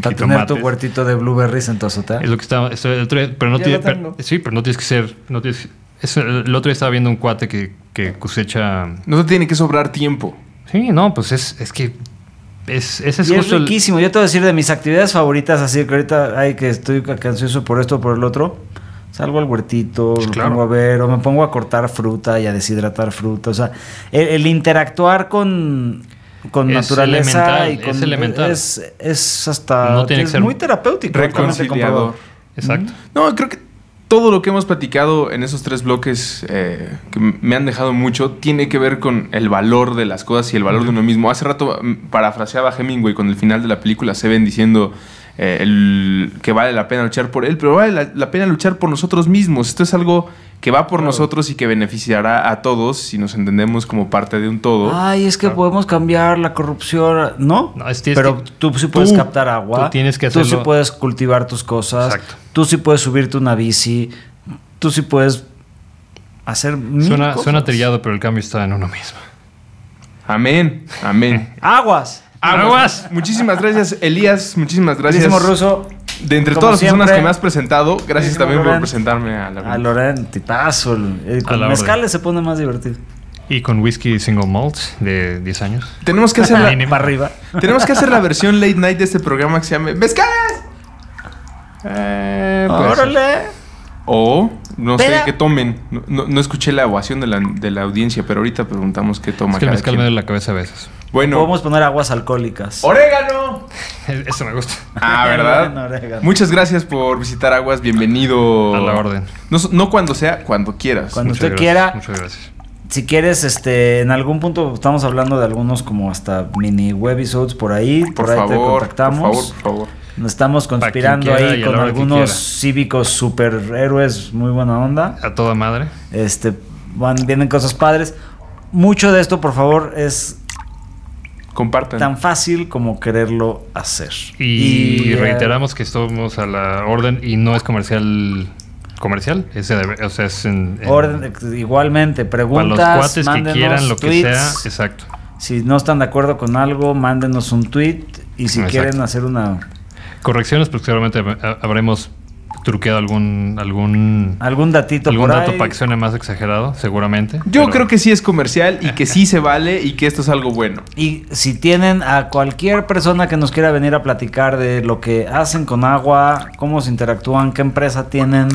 Para tener tu huertito de blueberries en tu azotea. Es lo que estaba. eso, el otro día- pero no tiene- sí, pero no tienes que ser. No tienes, eso, el otro día estaba viendo un cuate que, que cosecha. No te tiene que sobrar tiempo. Sí, no, pues es, es que. Es, ese es Y es justo el- riquísimo. Yo te voy a decir de mis actividades favoritas, así que ahorita hay que estoy ansioso por esto o por el otro. Salgo al huertito, Pues lo claro. pongo a ver, o me pongo a cortar fruta y a deshidratar fruta. O sea, el, el interactuar con, con Es naturaleza elemental, y con, es elemental. Es, es hasta No tiene que es ser muy terapéutico. Reconciliador. Exacto. No, creo que todo lo que hemos platicado en esos tres bloques eh, que me han dejado mucho tiene que ver con el valor de las cosas y el valor de uno mismo. Hace rato mm, parafraseaba a Hemingway con el final de la película Seven diciendo eh, el- que vale la pena luchar por él, pero vale la, la pena luchar por nosotros mismos. Esto es algo que va por nosotros y que beneficiará a todos si nos entendemos como parte de un todo. Ay, es que podemos cambiar la corrupción. No, No, es- tienes pero que- tú sí puedes tú- captar agua. tú tienes que Tú sí hacerlo- puedes cultivar tus cosas. Exacto. Tú sí puedes subirte una bici. Tú sí puedes hacer mil Suena, cosas. suena trillado, pero el cambio está en uno mismo. Amén, amén. Aguas. Aguas. Muchísimas gracias, Elías. Muchísimas gracias. Gracias, Ruso. De entre Como todas las personas que me has presentado, gracias también por presentarme a la A Loren, tipazo. A Con la mezcales se pone más divertido. Y con whisky single malt de 10 años. Tenemos que hacer la, Mínimo. Para arriba. tenemos que hacer la versión late night de este programa que se llame ¡Mezcales! Eh. ¡Órale! O No Pero- sé qué tomen. No, no- no escuché la ovación de la, de la audiencia, pero ahorita preguntamos qué toma Es que el mezcal me duele la cabeza a veces. Bueno, Podemos poner aguas alcohólicas. ¡orégano! Eso me gusta. Ah, ¿verdad? Orégano. Muchas gracias por visitar Aguas. Bienvenido. A la orden. No, no cuando sea, cuando quieras. Cuando Muchas usted gracias, quiera. Muchas gracias. Si quieres, este, en algún punto estamos hablando de algunos como hasta mini webisodes por ahí. Por Por, ahí te favor, por contactamos. favor, por favor. Nos estamos conspirando quiera ahí con que algunos cívicos superhéroes muy buena onda. A toda madre. Este, van, vienen cosas padres. Mucho de esto, por favor, es Compartan. tan fácil como quererlo hacer. Y, reiteramos que estamos a la orden y no es comercial. ¿Comercial? Es o sea, es en. en- orden, igualmente, para los preguntas, cuates que quieran lo que tweets. sea. Exacto. Si no están de acuerdo con algo, mándenos un tweet. Y si Exacto. quieren hacer una Correcciones, pues seguramente ha- habremos truqueado algún. algún algún datito algún por dato ahí. para que suene más exagerado, seguramente. Yo pero- creo que sí es comercial y que sí se vale y que esto es algo bueno. Y si tienen a cualquier persona que nos quiera venir a platicar de lo que hacen con agua, cómo se interactúan, qué empresa tienen,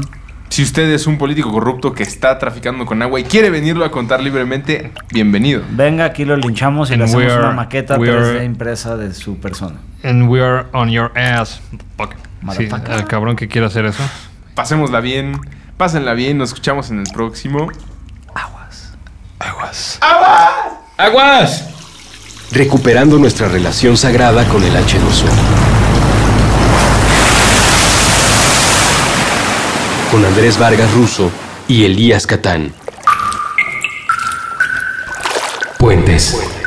Si usted es un político corrupto que está traficando con agua y quiere venirlo a contar libremente, bienvenido. venga, aquí lo linchamos y And le hacemos are- una maqueta we 3D are- impresa de su persona. And we are on your ass. Sí, el cabrón que quiera hacer eso. Pasémosla bien, pásenla bien, nos escuchamos en el próximo. ¡Aguas! Recuperando nuestra relación sagrada con el H2O. Con Andrés Vargas Russo y Elías Catán. Puentes.